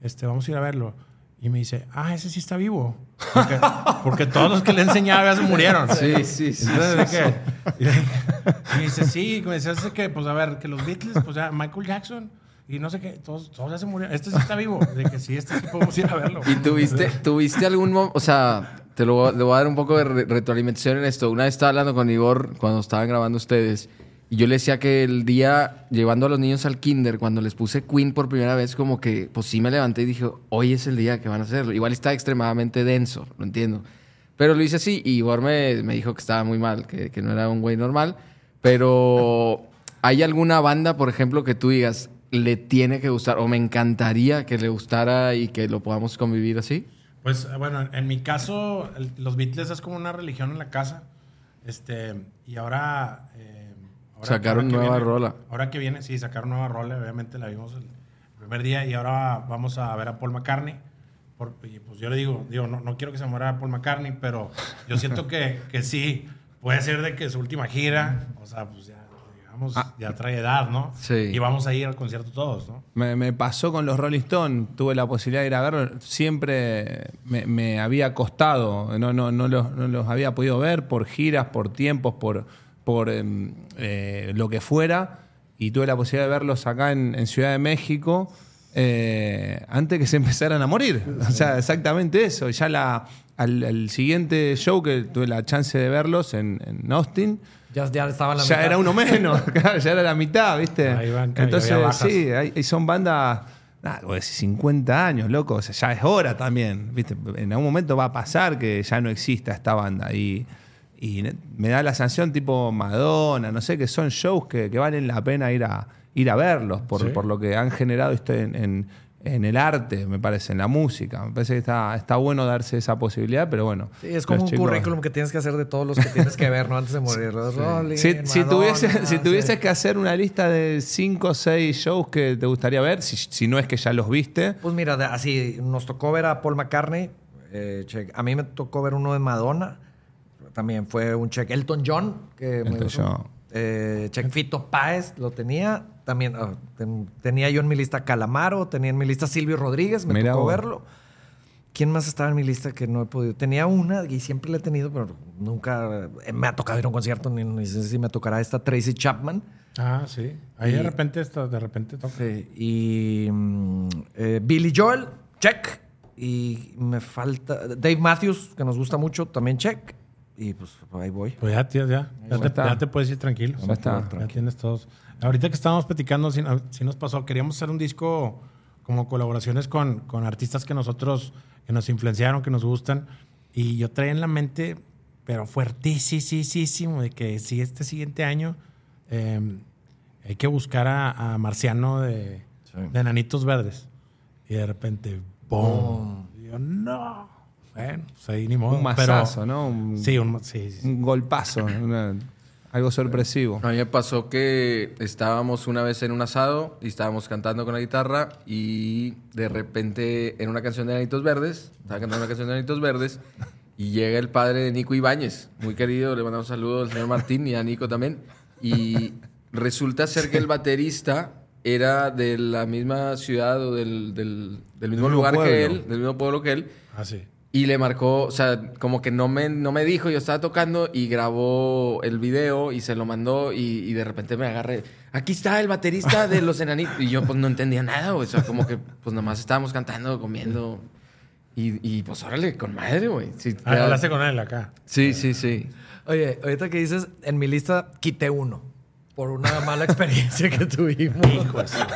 este, vamos a ir a verlo. Y me dice, ah, ese sí está vivo. Porque, porque todos los que le enseñaba ya se murieron. Sí, sí, sí. Entonces, ¿de qué? Y me dice, sí, me "Es que, pues a ver, que los Beatles, pues ya, Michael Jackson, y no sé qué, todos, todos ya se murieron. Este sí está vivo. De que sí, este sí podemos ir a verlo. ¿Y tuviste, tuviste algún momento, o sea, te lo, voy a- le voy a dar un poco de re- retroalimentación en esto. Una vez estaba hablando con Igor cuando estaban grabando ustedes y yo le decía que el día llevando a los niños al kinder, cuando les puse Queen por primera vez, como que pues sí me levanté y dije, hoy es el día que van a hacerlo. Igual está extremadamente denso, lo entiendo. Pero lo hice así y Igor me, dijo que estaba muy mal, que, que no era un güey normal. Pero ¿hay alguna banda, por ejemplo, que tú digas, le tiene que gustar o me encantaría que le gustara y que lo podamos convivir así? Pues bueno, en mi caso, los Beatles es como una religión en la casa. Este, y ahora. eh, ahora- Sacaron ahora nueva viene- rola. Ahora que viene, sí, sacaron nueva rola. Obviamente la vimos el, primer día y ahora vamos a ver a Paul McCartney. Por- y pues yo le digo, digo no, no quiero que se muera Paul McCartney, pero yo siento que, que sí, puede ser de que su última gira, o sea, pues ya, digamos, ya trae edad, ¿no? Sí. Y vamos a ir al concierto todos, ¿no? Me, me pasó con los Rolling Stones, tuve la posibilidad de ir a verlos, siempre me, me había costado, no, no, no, los, no los había podido ver por giras, por tiempos, por, por em, eh, lo que fuera, y tuve la posibilidad de verlos acá en, en Ciudad de México eh, antes que se empezaran a morir. O sea, exactamente eso. Ya la, al, al siguiente show que tuve la chance de verlos en, en Austin, Ya, ya estaba la ya mitad. era uno menos, claro, ya era la mitad, ¿viste? Ahí van, Entonces, sí, hay- y son bandas, nada, voy a decir, 50 años, loco, o sea, ya es hora también, ¿viste? En algún momento va a pasar que ya no exista esta banda y, y me da la sensación tipo Madonna, no sé, que son shows que, que valen la pena ir a, ir a verlos por, Sí. por lo que han generado esto en, en- en el arte, me parece, en la música. Me parece que está, está bueno darse esa posibilidad, pero bueno. Sí, es como un chicos- currículum que tienes que hacer de todos los que tienes que ver, ¿no? Antes de morir. Los Rolling, Si, si Madonna, tuviese- si sí. tuvieses que hacer una lista de 5 o 6 shows que te gustaría ver, si, si no es que ya los viste, Pues mira, así nos tocó ver a Paul McCartney. eh. A mí me tocó ver uno de Madonna. También fue un check. Elton John, que me Elton gustó. John. Eh, check Fito Páez lo tenía. También ah, ten- tenía yo en mi lista Calamaro, tenía en mi lista Silvio Rodríguez, me Mira tocó verlo. ¿Quién más estaba en mi lista que no he podido? Tenía una y siempre la he tenido, pero nunca eh, me ha tocado ir a un concierto, ni, ni sé si me tocará esta Tracy Chapman. Ah, sí. Ahí de repente, esto, de repente toca. Sí, y mm, eh, Billy Joel, check. Y me falta Dave Matthews, que nos gusta mucho, también check. Y pues ahí voy. Pues ya, tío, ya. Ya te, ya te puedes ir tranquilo. Ya está. Ya tienes todos. Ahorita que estábamos platicando, sí, sí nos pasó. Queríamos hacer un disco como colaboraciones con, con artistas que nosotros, que nos influenciaron, que nos gustan. Y yo traía en la mente, pero fuertísimo, de que si este siguiente año eh, hay que buscar a, a Marciano de, de Nanitos Verdes. Y de repente, ¡boom! Y yo, no. Bueno, ahí ni modo. un pero- mazazo, ¿no? Un, Sí, un, sí, sí. un golpazo, una- algo sorpresivo. A mí me pasó que estábamos una vez en un asado y estábamos cantando con la guitarra y de repente en una canción de Anitos Verdes, estaba cantando una canción de Anitos Verdes y llega el padre de Nico Ibáñez, muy querido, le mandamos saludos al señor Martín y a Nico también. Y resulta ser que el baterista era de la misma ciudad o del, del- del mismo mismo lugar que pueblo. él, del mismo pueblo que él. Ah, sí. Y le marcó, o sea, como que no me, no me dijo, yo estaba tocando y grabó el video y se lo mandó y, y de repente me agarré. Aquí está el baterista de los enanitos. Y yo pues no entendía nada, güey. O sea, como que pues nomás estábamos cantando, comiendo. Y, y pues órale, con madre, güey. Sí, Ah, hablaste con él acá. sí, sí, sí. Oye, ahorita que dices, en mi lista quité uno. Por una mala experiencia que tuvimos.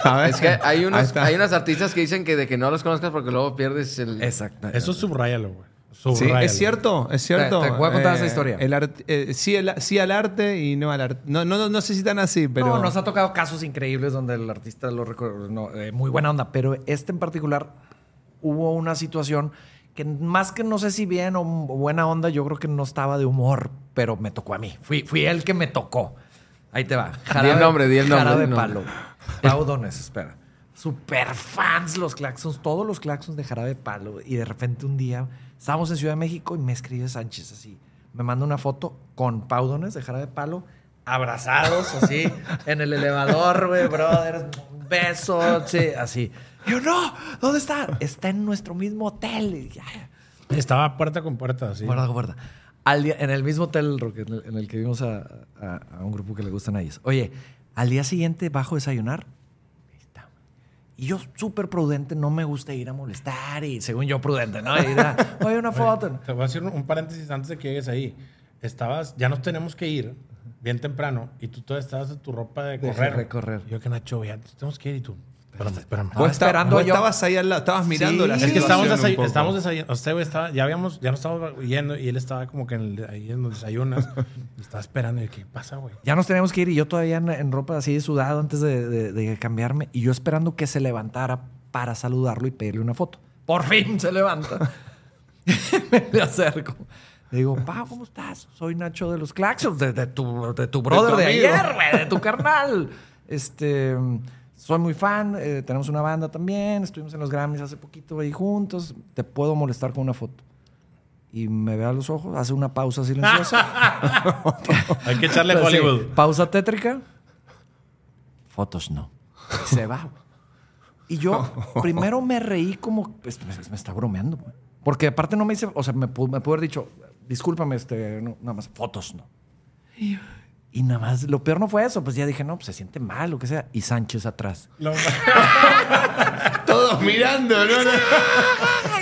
A ver, Es que hay, unos, hay unas artistas que dicen que de que no los conozcas porque luego pierdes el... Exacto. Eso subrayalo, güey. Sí, Subrayalo. es cierto, es cierto. Te- te voy a contar esa historia. el art- eh, sí, el- sí al arte y no al arte. No, no, no sé si tan así, pero. No, nos ha tocado casos increíbles donde el artista lo recuerda. no, eh, muy buena onda, pero este en particular hubo una situación que más que no sé si bien o buena onda, yo creo que no estaba de humor, pero me tocó a mí. Fui, fui el que me tocó. Ahí te va. Di el nombre, di el nombre, Jarabe Palo. nombre. Pau Dones, espera. Super fans los claxons, todos los claxons de Jarabe Palo. Y de repente un día estábamos en Ciudad de México y me escribe Sánchez así. Me manda una foto con Pau Dones de Jarabe Palo, abrazados así, en el elevador, güey, brother. Besos, sí, así. Yo, no, ¿dónde está? Está en nuestro mismo hotel. Y ya, Estaba puerta con puerta, así. Guarda, guarda. Al día- en el mismo hotel en el, en el que vimos a, a- a un grupo que le gustan a ellos. Oye, al día siguiente bajo a desayunar. Y yo, súper prudente, no me gusta ir a molestar. Y según yo, prudente, ¿no? Ir a, oye, una Oye, foto. Te voy a hacer un, paréntesis antes de que llegues ahí. Estabas, ya nos tenemos que ir bien temprano y tú todavía estabas en tu ropa de De correr. de correr. Y yo que Nacho, ya tenemos que ir y tú. Espérame, espérame. Esperando vos yo. estabas ahí al lado, estabas mirando Sí. la Es Es que estábamos, un desay- poco. estábamos desayunando. Usted, güey, estaba, ya habíamos, ya no estábamos yendo y él estaba como que en el- ahí en los desayunas. y estaba esperando. Y ¿qué pasa, güey? Ya nos teníamos que ir y yo todavía en, en ropa así sudado antes de, de- de cambiarme. Y yo esperando que se levantara para saludarlo y pedirle una foto. Por fin se levanta. me le acerco. Le digo, pa, ¿cómo estás? Soy Nacho de los Claxons, de, de tu, de tu brother tu de, amigo. ayer, güey, de tu carnal. Este, soy muy fan, eh, tenemos una banda también, estuvimos en los Grammys hace poquito ahí juntos, te puedo molestar con una foto. Y me ve a los ojos, hace una pausa silenciosa. Hay que echarle Así, Hollywood. pausa tétrica. Fotos no. Se va. Y yo primero me reí como, pues, me, me está bromeando. güey. Porque aparte no me dice, o sea, me, me pudo haber dicho, discúlpame, este, no, nada más, fotos no. Y, y nada más, lo peor no fue eso, pues ya dije, no, pues se siente mal, lo que sea. Y Sánchez atrás. Todos mirando, ¿no?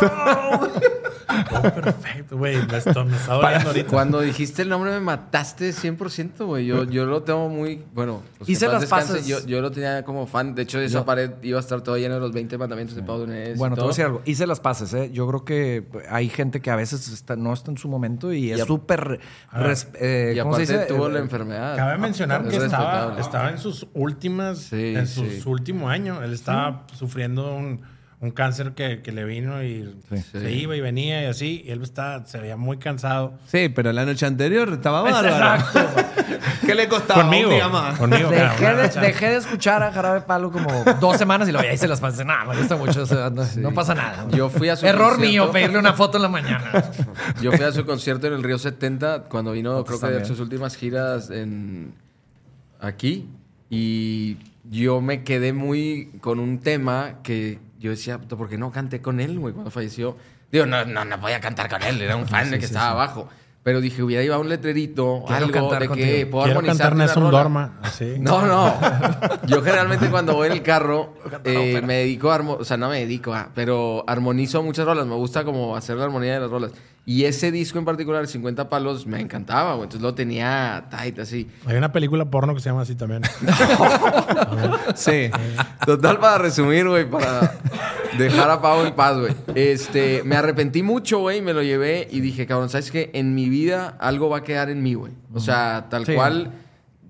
Oh, perfecto, güey. Me está, me está ahorita. Cuando dijiste el nombre me mataste 100%, güey. Yo, yo lo tengo muy... Bueno, pues Hice las paces. Yo, yo lo tenía como fan. De hecho, esa pared iba a estar toda llena de los 20 mandamientos de Pablo y Bueno, te voy a todo. decir algo. Hice las paces, ¿eh? Yo creo que hay gente que a veces está- no está en su momento y es súper... res- eh, Y ¿Cómo se dice? tuvo Eh, la enfermedad. Cabe mencionar Es que estaba, respetable. estaba en sus últimas, Sí, en su, sí. su último año. Él estaba sufriendo un, un cáncer que, que le vino y se Sí. iba y venía y así. Y él estaba, se veía muy cansado. Sí, pero la noche anterior estaba bárbaro. ¿Qué le costaba Conmigo. un día más? Conmigo, Dejé de, dejé escuchar a Jarabe Palo como dos semanas y luego ya hice las paces. Nada, me gusta mucho. no, no pasa nada. Yo fui a su Error concierto. mío pedirle una foto en la mañana. Yo fui a su concierto en el Río 70 cuando vino, creo que de sus últimas giras en aquí. Y yo me quedé muy con un tema que yo decía, "Puta, ¿por qué no canté con él, güey, cuando falleció? Digo, no, no, no podía cantar con él, era un fan de que estaba abajo. Pero dije, hubiera llevado un letrerito, Quiero algo de que contigo. puedo Quiero armonizar cantar rola". Dorma. Así. No, no. Yo generalmente cuando voy en el carro eh, me dedico a... armo- O sea, no me dedico a... Pero armonizo muchas rolas. Me gusta como hacer la armonía de las rolas. Y ese disco en particular, 50 palos, me encantaba, güey. Entonces lo tenía tight así. Hay una película porno que se llama así también. Sí. Total, para resumir, güey, para dejar a Pau en paz, güey. Este, me arrepentí mucho, güey, me lo llevé y dije, cabrón, ¿sabes qué? En mi vida algo va a quedar en mí, güey. O sea, tal Sí. cual.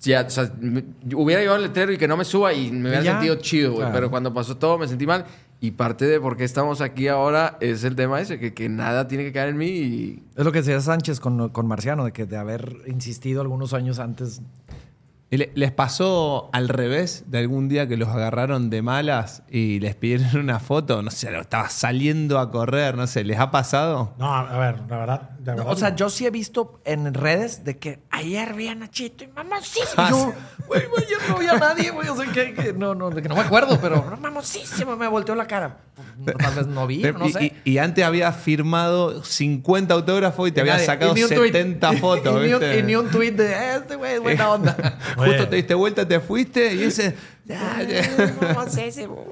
Ya, o sea, me- hubiera llevado el letrero y que no me suba y me hubiera ya. sentido chido, güey. Claro. Pero cuando pasó todo me sentí mal. Y parte de por qué estamos aquí ahora es el tema ese, que, que nada tiene que caer en mí y Es lo que decía Sánchez con, con Marciano, de que de haber insistido algunos años antes. ¿Y le- ¿Les pasó al revés de algún día que los agarraron de malas y les pidieron una foto? No sé, lo estaba saliendo a correr, no sé, ¿les ha pasado? No, a ver, la verdad. la No, verdad o sea, no. yo sí he visto en redes de que ayer vi a Nachito y mamosísimo. Yo, güey, güey, yo no vi a nadie, güey. O sea, que, que no, no, de que no me acuerdo, pero no, mamosísimo, me volteó la cara. Pues, Tal vez no vi, no sé. y- y antes había firmado 50 autógrafos y te Y había nadie- sacado y ni un tuit. 70 fotos. y, ni un, ¿viste? y ni un tweet de "Eh, este güey buena onda. Oye. Justo te diste vuelta, te fuiste y ese. ya, ya.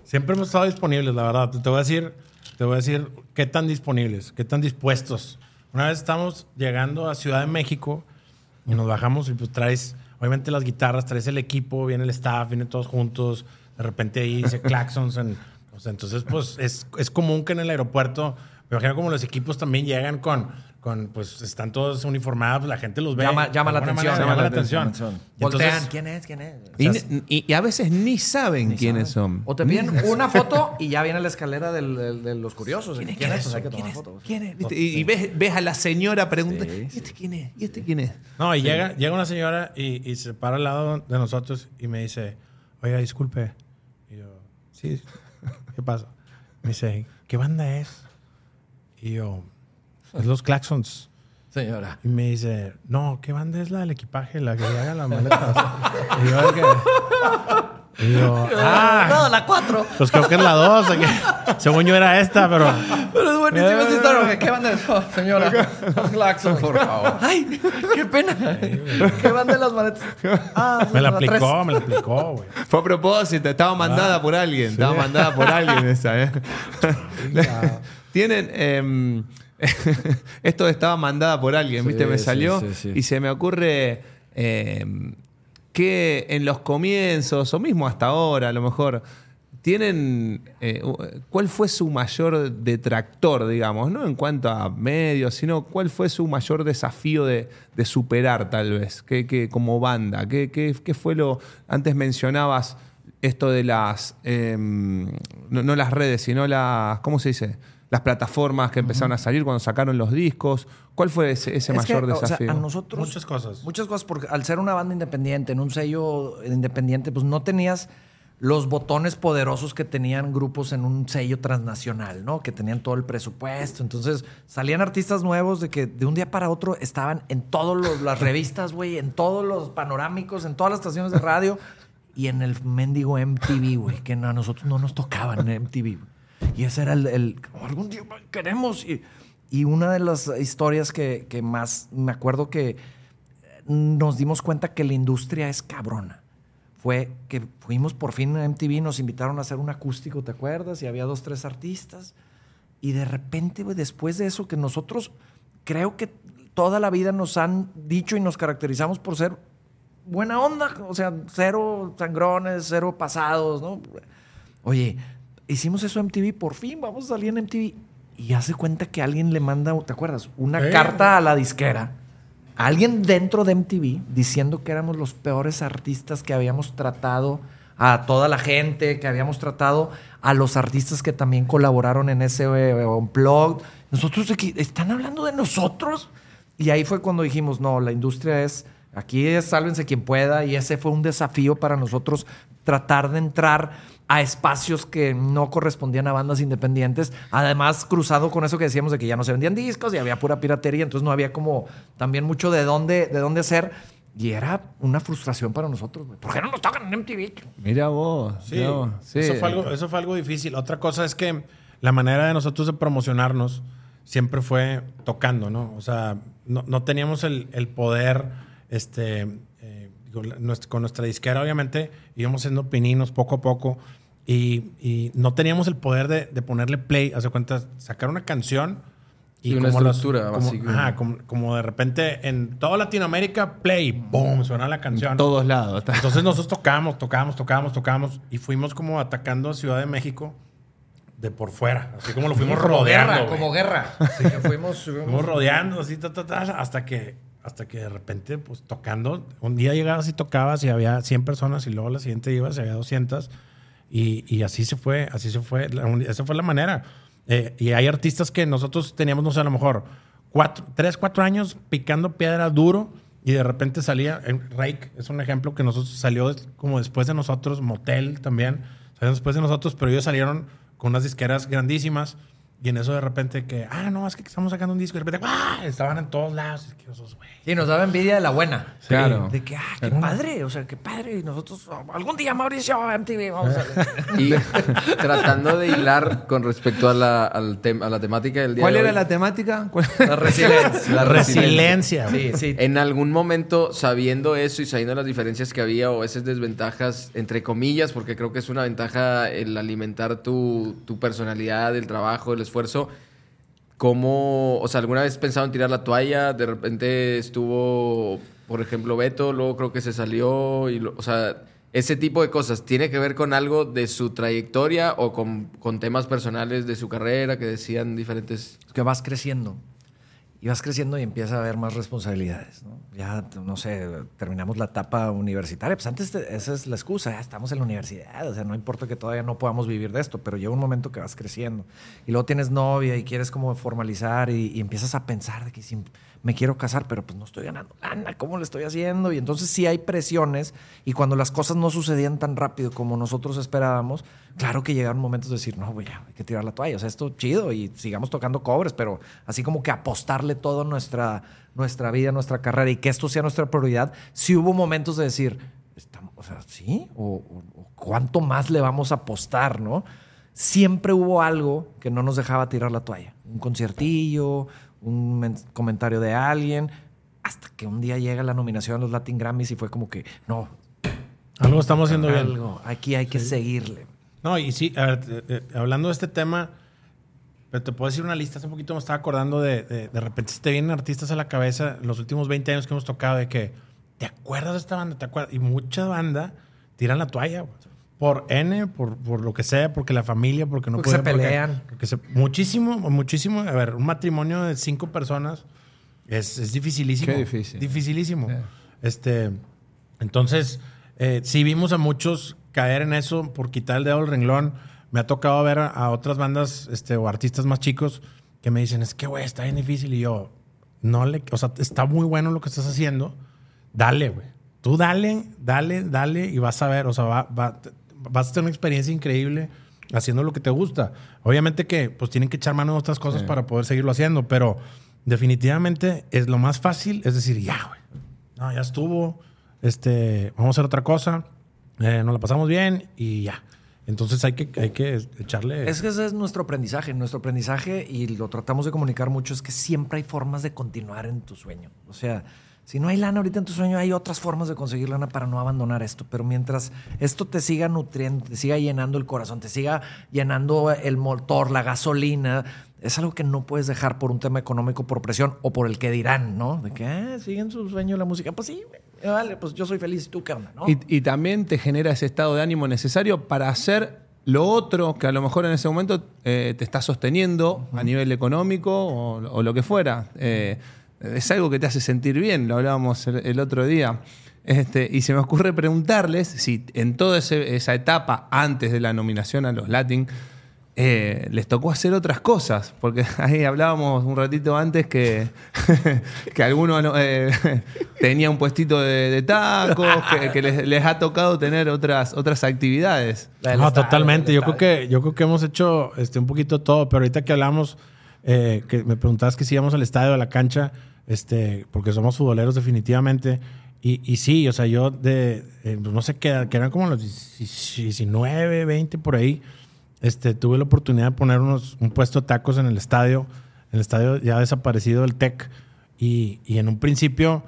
Siempre hemos estado disponibles, la verdad. Te voy a decir, te voy a decir qué tan disponibles, qué tan dispuestos. Una vez estamos llegando a Ciudad de México y nos bajamos y pues traes, obviamente las guitarras, traes el equipo, viene el staff, vienen todos juntos. De repente ahí dice claxons. en- o sea, entonces, pues es, es común que en el aeropuerto, me imagino como los equipos también llegan con, con pues están todos uniformados, la gente los ve. Llama, llama la atención. manera llama la atención. Y Voltean. entonces- ¿Quién es? ¿Quién es? Y, ni- y- y a veces ni saben quiénes son. O te piden una foto y ya viene la escalera del- del- de los curiosos. ¿Quién, ¿Quién es? es? Pues hay que ¿Quién tomar es? fotos. ¿Quién es? ¿Viste? Y, y ves, ves a la señora preguntando: ¿y este quién es? ¿Y este quién es? No, y llega, llega una señora y, y se para al lado de nosotros y me dice, oiga, disculpe. Y yo, sí, ¿qué pasa? Me dice, ¿qué banda es? Y yo, es los Claxons. Señora. Y me dice, no, ¿qué banda es la del equipaje? La que haga las maletas. y yo, ¿qué? Y yo, ah, No, la 4. pues creo que es la 2. Según yo era esta, pero... Pero es buenísima esta historia. ¿Qué banda es? Oh, señora. Claxon. Por favor. Ay, qué pena. ¿Qué banda de las maletas? Ah, Me la tres. aplicó, me la aplicó, güey. Fue a propósito, estaba mandada por alguien. Estaba mandada por alguien esa, ¿eh? Tienen. em, esto estaba mandada por alguien, ¿viste? Me salió sí, sí. y se me ocurre em, que en los comienzos, o mismo hasta ahora, a lo mejor, tienen. eh, ¿Cuál fue su mayor detractor, digamos? No en cuanto a medios, sino cuál fue su mayor desafío de, de superar, tal vez, que, que- como banda. ¿Qué, qué, qué fue lo. Antes mencionabas esto de las. em, no, no las redes, sino las. ¿Cómo se dice? Las plataformas que empezaron a salir cuando sacaron los discos. ¿Cuál fue ese, ese Es que, mayor o sea, desafío? a nosotros. Muchas cosas. Muchas cosas, porque al ser una banda independiente, en un sello independiente, pues no tenías los botones poderosos que tenían grupos en un sello transnacional, ¿no? Que tenían todo el presupuesto. Entonces salían artistas nuevos de que de un día para otro estaban en todas las revistas, güey, en todos los panorámicos, en todas las estaciones de radio y en el mendigo MTV, güey, que no- a nosotros no nos tocaban en MTV. Y ese era el, algún día queremos. Y, y una de las historias que, que más me acuerdo que nos dimos cuenta que la industria es cabrona. Fue que fuimos por fin a MTV, nos invitaron a hacer un acústico, ¿te acuerdas? Y había dos, tres artistas. Y de repente, después de eso, que nosotros creo que toda la vida nos han dicho y nos caracterizamos por ser buena onda, o sea, cero sangrones, cero pasados, ¿no? Oye, hicimos eso en MTV, por fin vamos a salir en MTV. Y hace cuenta que alguien le manda, ¿te acuerdas? Una Sí. carta a la disquera. a Alguien dentro de MTV diciendo que éramos los peores artistas que habíamos tratado a toda la gente, que habíamos tratado a los artistas que también colaboraron en ese eh, Unplugged. Nosotros, ¿están hablando de nosotros? Y ahí fue cuando dijimos, no, la industria es, aquí es sálvense quien pueda, y ese fue un desafío para nosotros tratar de entrar a espacios que no correspondían a bandas independientes, además cruzado con eso que decíamos de que ya no se vendían discos y había pura piratería, entonces no había como también mucho de dónde, de dónde hacer, y era una frustración para nosotros, güey. ¿Por qué no nos tocan en MTV? Mira vos. Sí. Sí. Eso, fue algo, eso fue algo difícil. Otra cosa es que la manera de nosotros de promocionarnos siempre fue tocando, ¿no? O sea, no, no teníamos el, el poder, este, eh, digo, la- nuestra- con nuestra disquera obviamente íbamos haciendo pininos poco a poco y, y no teníamos el poder de, de ponerle play, hace cuenta, sacar una canción y Sí, una como las- estructura, como, básica. ajá, como, como de repente en toda Latinoamérica, play, boom, suena la canción. En todos lados. Entonces nosotros tocábamos, tocábamos, tocábamos, tocábamos y fuimos como atacando a Ciudad de México de por fuera, así como lo fuimos Como rodeando. guerra, como guerra. Así que fuimos, Fuimos rodeando así, ta, ta, ta, hasta que hasta que de repente, pues tocando, un día llegabas y tocabas y había 100 personas y luego la siguiente ibas y había 200 y, y así se fue, así se fue, esa fue la manera. Eh, y hay artistas que nosotros teníamos, no sé, a lo mejor cuatro, tres, cuatro años picando piedra duro y de repente salía, Rake es un ejemplo que nosotros salió como después de nosotros, Motel también, salió después de nosotros, pero ellos salieron con unas disqueras grandísimas y en eso de repente que, ah, no, es que estamos sacando un disco y de repente, ¡ah! Estaban en todos lados. Es que esos, güey. Sí, nos daba envidia de la buena. Claro. De que, ah, qué padre. O sea, qué padre. Y nosotros, algún día, Mauricio, MTV, vamos a... Y tratando de hilar con respecto a la, al tem- a la temática del día ¿Cuál de era hoy, la temática? ¿Cuál- La resiliencia. La resiliencia. Sí, sí. En algún momento, sabiendo eso y sabiendo las diferencias que había o esas desventajas, entre comillas, porque creo que es una ventaja el alimentar tu, tu personalidad, el trabajo, el esfuerzo, ¿cómo, o sea, alguna vez pensaron tirar la toalla? De repente estuvo, por ejemplo, Beto, luego creo que se salió, y o sea, ese tipo de cosas, ¿tiene que ver con algo de su trayectoria o con, con temas personales de su carrera que decían diferentes... que vas creciendo. Y vas creciendo y empieza a haber más responsabilidades. ¿no? Ya, no sé, terminamos la etapa universitaria. Pues antes te- esa es la excusa. Ya estamos en la universidad. O sea, no importa que todavía no podamos vivir de esto, pero llega un momento que vas creciendo. Y luego tienes novia y quieres como formalizar y, y empiezas a pensar de que si me quiero casar, pero pues no estoy ganando lana. ¿Cómo le estoy haciendo? Y entonces sí hay presiones. Y cuando las cosas no sucedían tan rápido como nosotros esperábamos, claro que llegaron momentos de decir, no, güey, hay que tirar la toalla. O sea, esto chido y sigamos tocando cobres, pero así como que apostarle toda nuestra, nuestra vida, nuestra carrera y que esto sea nuestra prioridad, sí hubo momentos de decir, o sea, ¿sí? O- o cuánto más le vamos a apostar, ¿no? Siempre hubo algo que no nos dejaba tirar la toalla. Un conciertillo, un men- comentario de alguien, hasta que un día llega la nominación a los Latin Grammys y fue como que, no, Algo estamos haciendo bien. algo, aquí hay que seguirle. No, y sí, a ver, eh, eh, hablando de este tema, pero te puedo decir una lista. Hace poquito me estaba acordando de, de, de repente te vienen artistas a la cabeza los últimos 20 años que hemos tocado de que, ¿te acuerdas de esta banda? ¿Te acuerdas? Y mucha banda tiran la toalla, güey. Por N, por, por lo que sea, porque la familia, porque no Porque se pelean. porque se- muchísimo, muchísimo. A ver, un matrimonio de cinco personas es, es dificilísimo. Qué difícil. Dificilísimo. Este, entonces, eh, sí vimos a muchos caer en eso por quitar el dedo del renglón. Me ha tocado ver a, a otras bandas este, o artistas más chicos que me dicen, es que, güey, está bien difícil. Y yo, no le, o sea, está muy bueno lo que estás haciendo. Dale, güey. Tú dale, dale, dale y vas a ver, o sea, va, va- vas a tener una experiencia increíble haciendo lo que te gusta. Obviamente que pues tienen que echar mano de otras cosas para poder seguirlo haciendo, pero definitivamente es lo más fácil, es decir, ya, güey. No, ya estuvo. Este, vamos a hacer otra cosa. eh, nos la pasamos bien y ya. Entonces hay que, hay que echarle. Es que ese es nuestro aprendizaje. Nuestro aprendizaje, y lo tratamos de comunicar mucho, es que siempre hay formas de continuar en tu sueño. O sea, si no hay lana ahorita en tu sueño, hay otras formas de conseguir lana para no abandonar esto. Pero mientras esto te siga nutriendo, te siga llenando el corazón, te siga llenando el motor, la gasolina, es algo que no puedes dejar por un tema económico, por presión o por el que dirán, ¿no? De que, ah, siguen su sueño la música. Pues sí, güey. Vale, pues yo soy feliz. ¿Y tú qué onda? ¿no? Y, y también te genera ese estado de ánimo necesario para hacer lo otro que a lo mejor en ese momento eh, te está sosteniendo a nivel económico o, o lo que fuera. Eh, es algo que te hace sentir bien, lo hablábamos el, el otro día. Este, y se me ocurre preguntarles si en toda ese- esa etapa antes de la nominación a los Latin eh, les tocó hacer otras cosas, porque ahí hablábamos un ratito antes que, que alguno no, eh, tenía un puestito de, de tacos, que, que les, les ha tocado tener otras, otras actividades. No, totalmente. Yo creo que yo creo que hemos hecho este un poquito todo, pero ahorita que hablamos, eh, que me preguntabas que si íbamos al estadio, a la cancha, este, porque somos futboleros definitivamente. Y, y sí, o sea, yo de, eh, pues no sé qué, que eran como los 19, 20 por ahí, este, tuve la oportunidad de poner unos, un puesto de tacos en el estadio, en el estadio ya desaparecido del TEC. Y, y en un principio,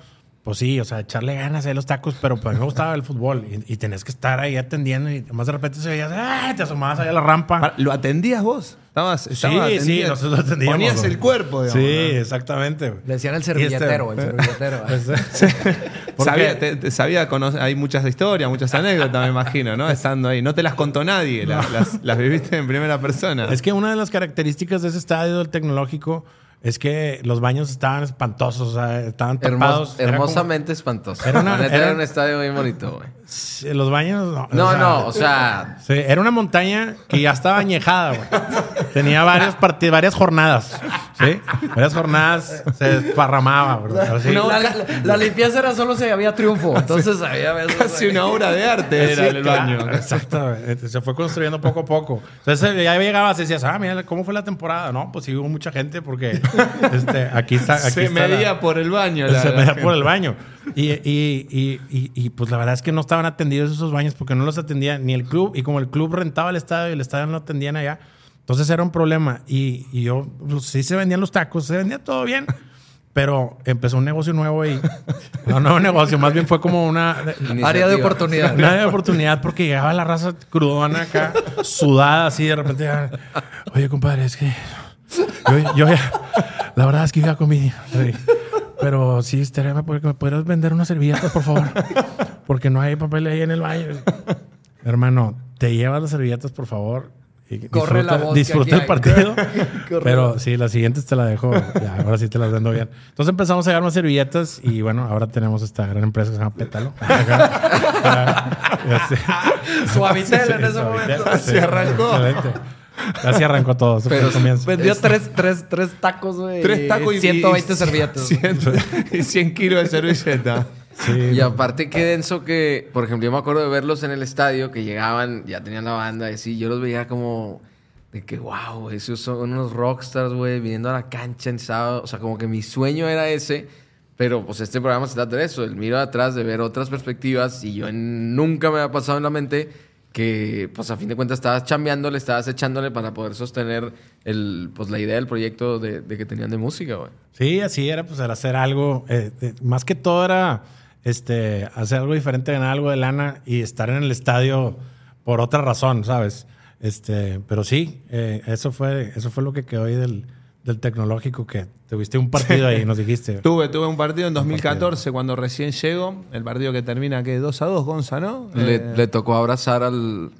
pues sí, o sea, echarle ganas a los tacos, pero pues a mí me gustaba el fútbol y, y tenés que estar ahí atendiendo y más de repente se veías, ¡ay! te asomabas ahí a la rampa. ¿Lo atendías vos? ¿Estabas, estabas sí, sí, nosotros lo atendíamos. Ponías güey. el cuerpo, digamos. Sí, ¿no? exactamente. güey. Le decían el Y este- servilletero, el servilletero. Porque- Sabía, te- te- sabía cono- hay muchas historias, muchas anécdotas, me imagino, ¿no? Estando ahí. No te las contó nadie, las, las- las viviste en primera persona. Es que una de las características de ese estadio del tecnológico es que los baños estaban espantosos, o sea, estaban Hermos- tapados. Era como- hermosamente espantoso. Era una- era- era un estadio muy bonito, güey. Sí, los baños no. No, o sea, no, o sea, Sí, era una montaña que ya estaba añejada, güey. Tenía varios parti- varias jornadas. ¿Sí? Varias jornadas se desparramaba, ¿verdad? Así. la, la- la limpieza era solo si había triunfo. Entonces había Casi una obra de arte era Sí, el claro, baño. Exacto. Este, Se fue construyendo poco a poco. Entonces ya llegabas y decías, ah, mira, ¿cómo fue la temporada? No, pues sí hubo mucha gente porque este, aquí está. Aquí Se está la- medía por el baño. la- se la medía gente. por el baño. Y, y- y- y- y, pues la verdad es que no estaban atendidos esos baños porque no los atendía ni el club. Y como el club rentaba el estadio y el estadio no lo atendían allá, entonces era un problema. Y, y yo, pues sí se vendían los tacos, se vendía todo bien. Pero empezó un negocio nuevo y... No, un nuevo negocio, más bien fue como una... Área de oportunidad. Una de oportunidad porque llegaba la raza crudona acá, sudada así, de repente. ah, Oye, compadre, es que yo, yo ya, la verdad es que ya comí. sí. Pero sí, estaría porque me podrías vender unas servilletas, por favor. Porque no hay papel ahí en el baño. Hermano, te llevas las servilletas, por favor. y Corre la disfruta- voz que Disfruta el partido. Corre pero sí, las siguientes te las dejo. Ya, ahora sí te las vendo bien. Entonces empezamos a llevar más servilletas y bueno, ahora tenemos esta gran empresa que se llama Pétalo. Suavitel en ese momento. Así arrancó. excelente. Así arrancó todo. Pero. Vendió Es- tres, tres, tres tacos, güey. Tres tacos y 120 y- servilletas. 100, y 100 kilos de servilleta. Sí, Y aparte qué denso que, por ejemplo, yo me acuerdo de verlos en el estadio, que llegaban, ya tenían la banda y así, yo los veía como de que, wow, esos son unos rockstars, güey, viniendo a la cancha en sábado. O sea, como que mi sueño era ese, pero pues este programa se trata de eso, el miro atrás, de ver otras perspectivas y yo en- nunca me había pasado en la mente que, pues a fin de cuentas, estabas chambeándole, estabas echándole para poder sostener el, pues, la idea del proyecto de, que tenían de música, güey. Sí, así era, pues era hacer algo. eh, más que todo era este, hacer algo diferente, ganar algo de lana y estar en el estadio por otra razón, ¿sabes? Este, pero sí, eh, eso fue, eso fue lo que quedó ahí del, del tecnológico que tuviste un partido ahí, nos dijiste. Tuve, tuve un partido en 2014 cuando recién llego. El partido que termina que 2 a 2, Gonza, ¿no? Le, Eh, le tocó abrazar al,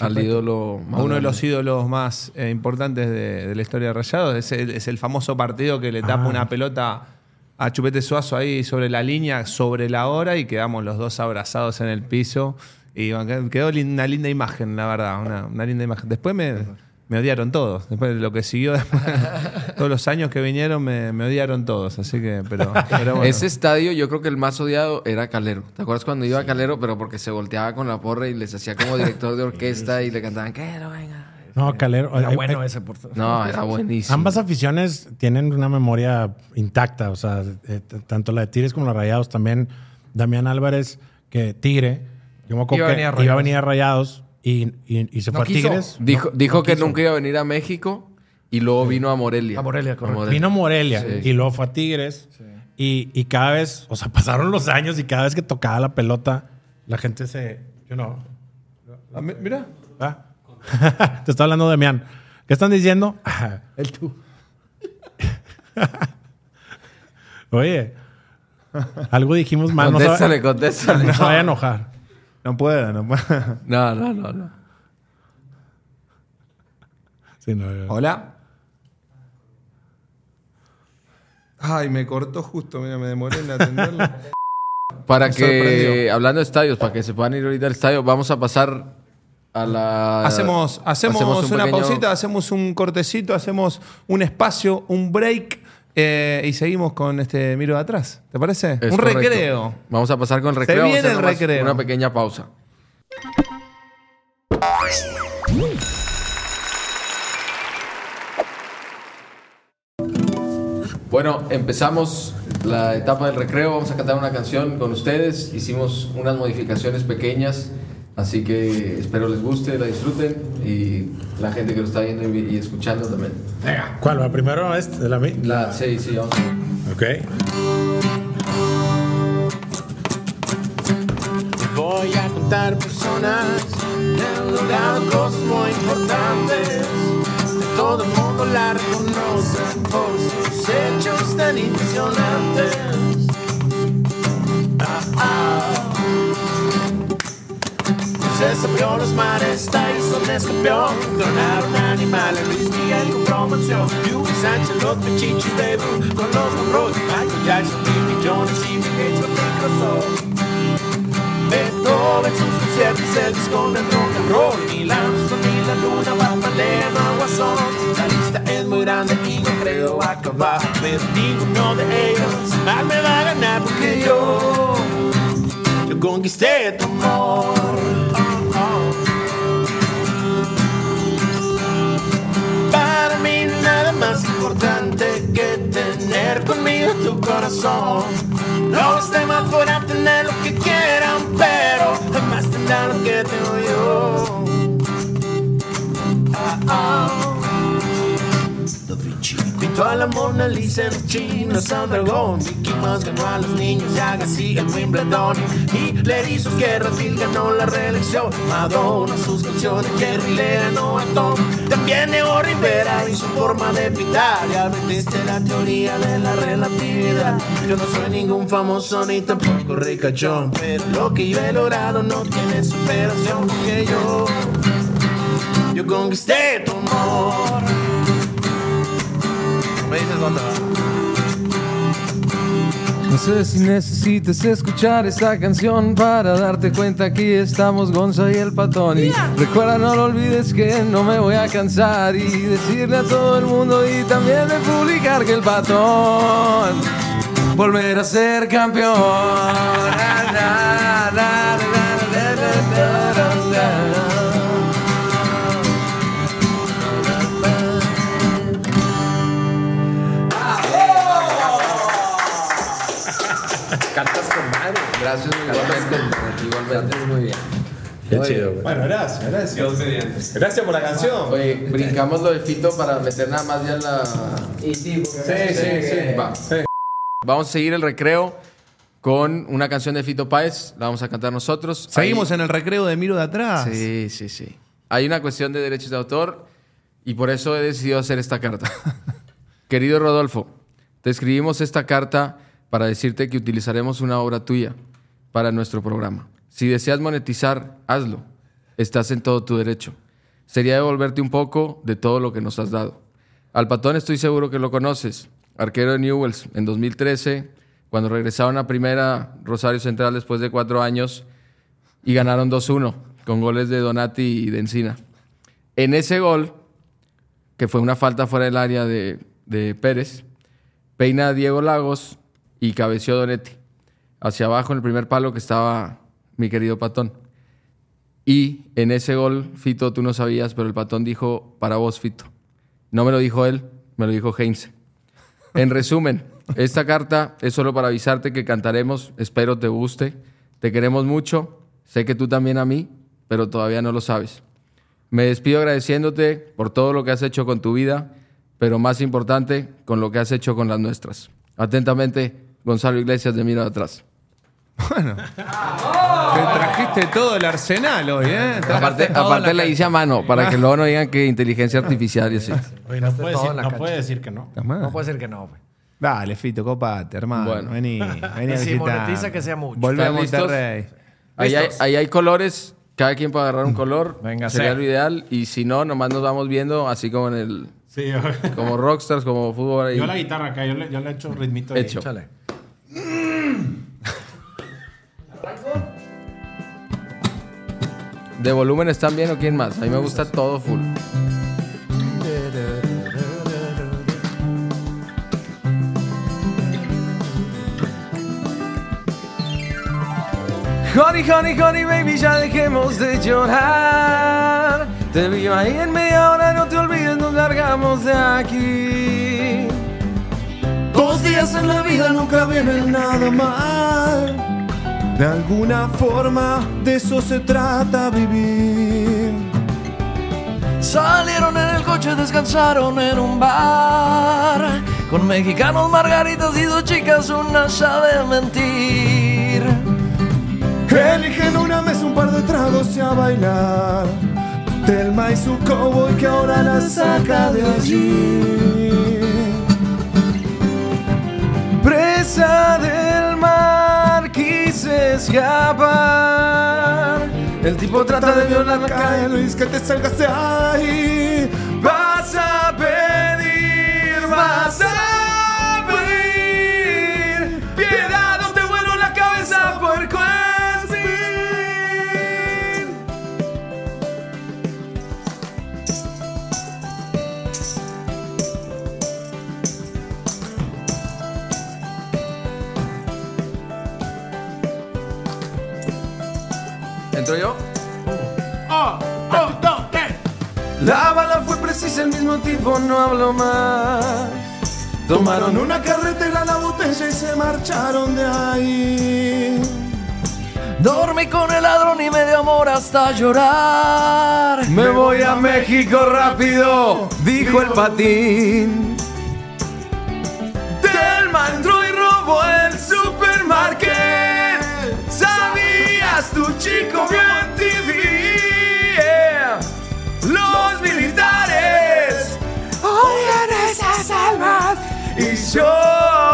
al ídolo más uno de los ídolos más eh, importantes de, de la historia de Rayados. Es el, es el famoso partido que le tapa Ah. una pelota a Chupete Suazo ahí sobre la línea, sobre la hora, y quedamos los dos abrazados en el piso. Y quedó una linda imagen, la verdad, una, una linda imagen. Después me, me odiaron todos. Después de lo que siguió, después, todos los años que vinieron me, me odiaron todos. Así que, pero, pero bueno. Ese estadio, yo creo que el más odiado era Calero. ¿Te acuerdas cuando iba a Calero? Pero porque se volteaba con la porra y les hacía como director de orquesta y le cantaban, Calero, venga. No, Calero. Era hay- bueno hay- ese por No, era buenísimo. Ambas aficiones tienen una memoria intacta. O sea, eh, tanto la de Tigres como la de Rayados también. Damián Álvarez, que Tigre, yo me acuerdo Iba que a iba a Rayados. venir a Rayados y, y- y se No fue quiso. a Tigres. Dijo, No- dijo no que quiso. nunca iba a venir a México y luego vino a Morelia. A Morelia, correcto. Vino a Morelia Sí. y luego fue a Tigres. Y, y cada vez, o sea, pasaron los años y cada vez que tocaba la pelota, la gente se. Yo no. Ah, mi- Mira. ¿Ah? Te está hablando Damián. ¿Qué están diciendo? El tú. Oye, algo dijimos mal. No se, va- Contéstale, contéstale. no se vaya a enojar. No puedo, no puedo. No, no, no, no. Sí, no, yo- Hola. Ay, me cortó justo, mira, me demoré en atenderlo. Para Me que, sorprendió. hablando de estadios, para que se puedan ir ahorita al estadio, vamos a pasar a la... hacemos hacemos, un una pequeño- pausita, hacemos un cortecito, hacemos un espacio, un break eh, y seguimos con este Miro de atrás. ¿Te parece? Es un correcto. recreo. Vamos a pasar con el recreo. viene a hacer el recreo. Una pequeña pausa. Bueno, empezamos la etapa del recreo. Vamos a cantar una canción con ustedes. Hicimos unas modificaciones pequeñas, así que espero les guste, la disfruten y la gente que lo está viendo y, escuchando también. ¿Cuál va primero? Este, de la, La, sí, sí, vamos. Ok. Voy a contar personas han logrado cosas muy importantes. Todo el mundo la reconoce por sus hechos tan impresionantes. Ah, ah. Se abrió los mares, Tyson es campeón. Donaron animales, Luis Miguel con promoción. Hugo Sánchez, los pechichis de Blue con los Monroe. Michael Jackson, Jimmy Jones y Bill Gates Microsoft. Beethoven, sus conciertos, Elvis con el rock and roll. Ni Armstrong ni la luna, Bambaleno, Guasón. La lista es muy grande y no creo acabar. Pero ninguno de ellos más me va a ganar porque yo, yo conquisté tu amor. Importante que tener conmigo tu corazón. Los demás podrán tener lo que quieran, pero jamás tendrán lo que tengo yo. Ah, ah. Da pintó a la Mona Lisa en China, San Dragón. Mickey Mouse ganó a los niños y Agassi en Wimbledon. Hitler y sus guerras, Bill ganó la reelección. Madonna, sus canciones, Jerry le ganó a Tom. También Neo Rivera y su forma de pintar. Ya vendiste la teoría de la relatividad. Yo no soy ningún famoso ni tampoco ricachón. Pero lo que yo he logrado no tiene superación. Porque yo, yo conquisté tu amor. Me dices dónde va. No sé si necesitas escuchar esta canción para darte cuenta que estamos Gonza y el Patón. Y recuerda, no lo olvides que no me voy a cansar y decirle a todo el mundo y también de publicar que el Patón volverá a ser campeón. Na, na, Cantas con madre. Gracias, igualmente. Igualmente. Muy bien. Qué chido, güey. Bueno, gracias, gracias. Gracias por la canción. Oye, brincamos lo de Fito para meter nada más ya la. Sí, sí, sí. Va. Vamos a seguir el recreo con una canción de Fito Páez. La vamos a cantar nosotros. Seguimos Ahí- en el recreo de Miro de atrás. Sí, sí, sí. Hay una cuestión de derechos de autor y por eso he decidido hacer esta carta. Querido Rodolfo, te escribimos esta carta para decirte que utilizaremos una obra tuya para nuestro programa. Si deseas monetizar, hazlo. Estás en todo tu derecho. Sería devolverte un poco de todo lo que nos has dado. Al Patón estoy seguro que lo conoces. Arquero de Newells en 2013, cuando regresaron a primera Rosario Central después de cuatro años, y ganaron 2-1 con goles de Donati y de Encina. En ese gol que fue una falta fuera del área de, Pérez. Peina a Diego Lagos y cabeció Donetti. Hacia abajo en el primer palo que estaba mi querido Patón. Y en ese gol, Fito, tú no sabías, pero el Patón dijo para vos, Fito. No me lo dijo él, me lo dijo Heinze. En resumen, esta carta es solo para avisarte que cantaremos, espero te guste, te queremos mucho, sé que tú también a mí, pero todavía no lo sabes. Me despido agradeciéndote por todo lo que has hecho con tu vida, pero más importante, con lo que has hecho con las nuestras. Atentamente, Gonzalo Iglesias de Mira atrás. Te trajiste todo el arsenal hoy, ¿eh? Aparte, aparte la la hice a mano, para que luego no digan que inteligencia artificial y así. Oye, no puede, todo decir, en la no cancha. puede decir que no. No puede ser que no, güey. Dale, Fito, copate, hermano. Bueno. Vení, vení a Si monetiza, que sea mucho. Volvé a. Monterrey. Ahí hay, ahí hay colores, cada quien puede agarrar un color, Véngase. sería lo ideal, y si no, nomás nos vamos viendo, así como en el, Sí, yo, como rockstars, como fútbol ahí. yo la guitarra acá, yo le, yo le echo ritmito. ahí. Hecho. Échale. ¿De volumen están bien o quién más? A mí me gusta todo full. Honey, honey, honey, baby, ya dejemos de llorar. Te vi ahí en media hora, no te olvides, nos largamos de aquí. Días en la vida nunca vienen nada mal. De alguna forma, de eso se trata vivir. Salieron en el coche, descansaron en un bar. Con mexicanos, margaritas y dos chicas, una sabe mentir. Eligen una mesa, un par de tragos y a bailar. Telma y su cowboy que ahora la saca de allí. Del mar, quise escapar. El tipo trata de violar la calle, Luis, que te salgas de ahí. Vas a pedir, vas ¿Entro yo? La bala fue precisa, el mismo tipo no habló más. Tomaron una carretera, la botella y se marcharon de ahí. Dormí con el ladrón y me dio amor hasta llorar. Me voy a México rápido, dijo el patín. Entró y robó el ¿Sabías tu chico vio en TV? Los militares odian esas almas y yo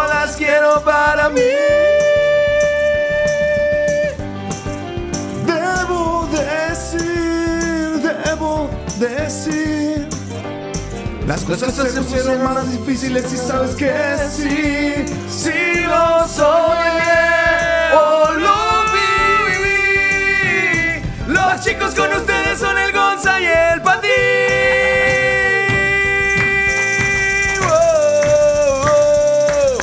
las quiero para mí. Debo decir, debo decir. Las cosas se pusieron más difíciles y sabes que sí, sí lo soñé o lo. Los chicos con ustedes son el Gonza y el. Oh, oh.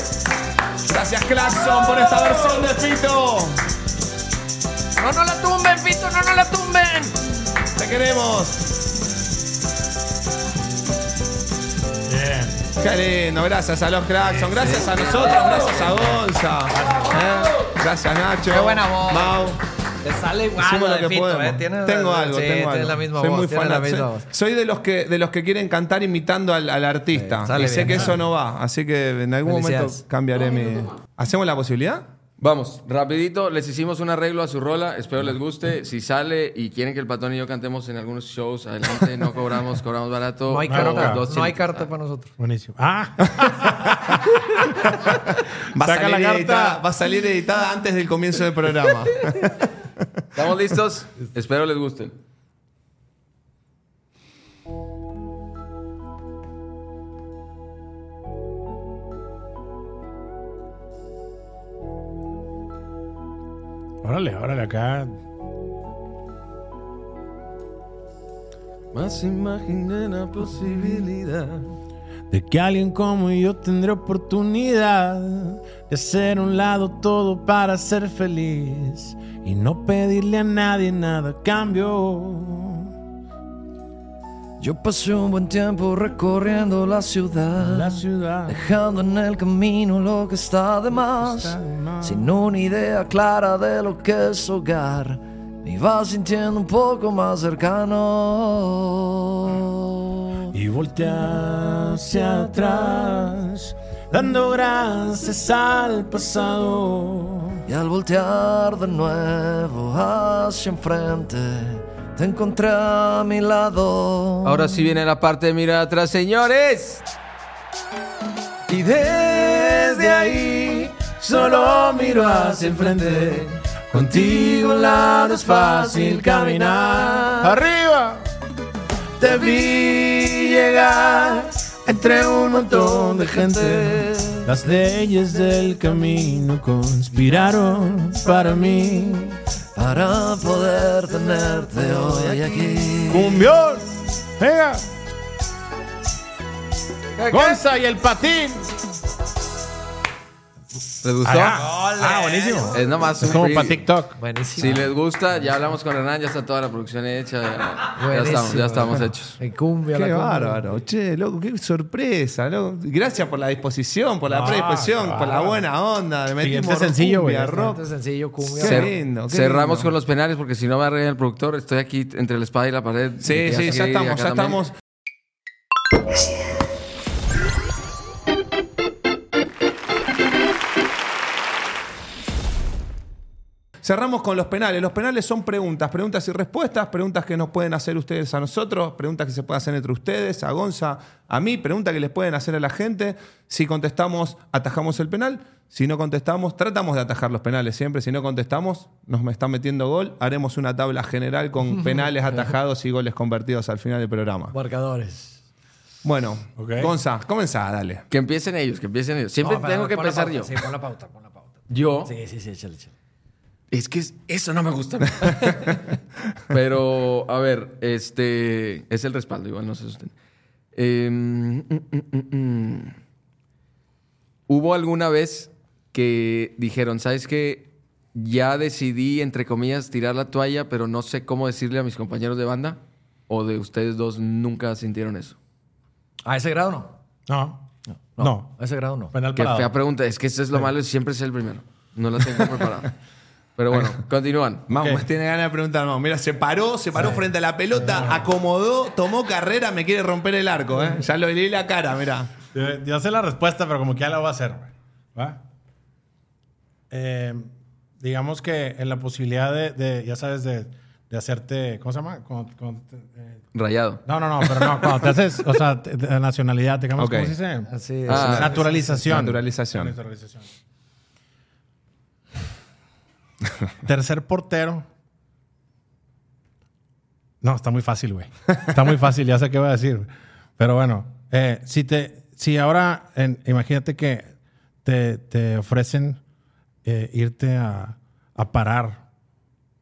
Gracias, Claxon, por esta versión de Fito. No, no la tumben, Pito, no, no la tumben. Te queremos. Bien. Qué lindo, gracias a los Claxon, gracias a nosotros, gracias a Gonza. ¿eh? Gracias, Nacho. Qué buena voz. Mau. Te sale igual lo de que Fito, podemos. ¿eh? Tienes- tengo algo, sí, tengo algo. la misma soy voz, muy la misma Soy, voz. soy de los que de los que quieren cantar imitando al, al artista. Sí, sale y sé bien. que eso no va, así que en algún momento cambiaré mi. ¿Hacemos la posibilidad? Vamos, rapidito, les hicimos un arreglo a su rola, espero les guste. Si sale y quieren que el patón y yo cantemos en algunos shows, adelante, no cobramos, cobramos barato. No hay carta, no hay carta para nosotros. Buenísimo. Ah, Va a, Saca salir la carta. editada, va a salir editada antes del comienzo del programa. ¿Estamos listos? Espero les gusten. órale, órale, acá. Más imaginé la posibilidad. De que alguien como yo tendré oportunidad de hacer a un lado todo para ser feliz y no pedirle a nadie nada a cambio. Yo pasé un buen tiempo recorriendo la ciudad, La ciudad dejando en el camino lo que está de más, está de más. sin una idea clara de lo que es hogar. Me iba sintiendo un poco más cercano. y volteé hacia atrás, dando gracias al pasado. Y al voltear de nuevo hacia enfrente, te encontré a mi lado. Ahora sí viene la parte de mirar atrás, señores. Y desde ahí solo miro hacia enfrente. Contigo al lado es fácil caminar. ¡Arriba! Te vi llegar entre un montón de gente. Las leyes del camino conspiraron para mí. para poder tenerte hoy aquí. ¡Cumbión! ¡Venga! ¡Gonza y el patín! ¿Les gustó? Ah, buenísimo. Es nomás Es un como para TikTok. Buenísimo. Si les gusta, ya hablamos con Hernán, ya está toda la producción hecha. Ya, estamos, ya estamos hechos. En cumbia, la Qué cumbia. bárbaro, che, loco, qué sorpresa, loco. Gracias por la disposición, por la No, predisposición, claro. por la buena onda. Le Siguiente metimos sencillo, cumbia, güey. rock. Bastante sencillo, cumbia. Qué Cer- lindo, qué Cerramos lindo. con los penales porque si no me arregla el productor. Estoy aquí entre la espada y la pared. Sí, sí, ya estamos, ya también. estamos. Cerramos con los penales. Los penales son preguntas, preguntas y respuestas, preguntas que nos pueden hacer ustedes a nosotros, preguntas que se pueden hacer entre ustedes, a Gonza, a mí, preguntas que les pueden hacer a la gente. Si contestamos, atajamos el penal. Si no contestamos, tratamos de atajar los penales siempre. Si no contestamos, nos me están metiendo gol. Haremos una tabla general con penales atajados y goles convertidos al final del programa. Marcadores. Bueno. Gonza, comenzá, dale. Que empiecen ellos, que empiecen ellos. Siempre No, tengo que pon la empezar pauta, yo. Sí, pon la pauta, pon la pauta. Yo. Sí, sí, sí, échale, échale. Es que es- eso no me gusta. Pero, a ver, este es el respaldo, igual no se asusten. Eh, mm, mm, mm, mm. Hubo alguna vez que dijeron, ¿sabes qué? Ya decidí, entre comillas, tirar la toalla, pero no sé cómo decirle a mis compañeros de banda. ¿O de ustedes dos nunca sintieron eso? ¿A ese grado no? No. No. A ese grado no. Penal Qué parado. fea pregunta. Es que eso es lo malo, siempre es el primero. No la tengo preparada. Pero bueno, continúan. Vamos, Ok. tiene ganas de preguntar. No, mira, se paró, se paró frente a la pelota, acomodó, tomó carrera, me quiere romper el arco, ¿eh? Ya lo leí la cara, mira. Yo, yo sé la respuesta, pero como que ya la voy a hacer. ¿Va? Eh, digamos que en la posibilidad de, de, ya sabes, de, de hacerte, ¿cómo se llama? Cuando- cuando te- eh, Rayado. no, no, no, pero no, cuando te haces, o sea, te- de nacionalidad, digamos, Ok. ¿cómo se dice? Así es. Ah, Naturalización. Naturalización. Naturalización. Tercer portero. No, está muy fácil, güey. Está muy fácil, ya sé qué voy a decir. Pero bueno, eh, si te, si ahora, en- imagínate que te, te ofrecen eh, irte a, a parar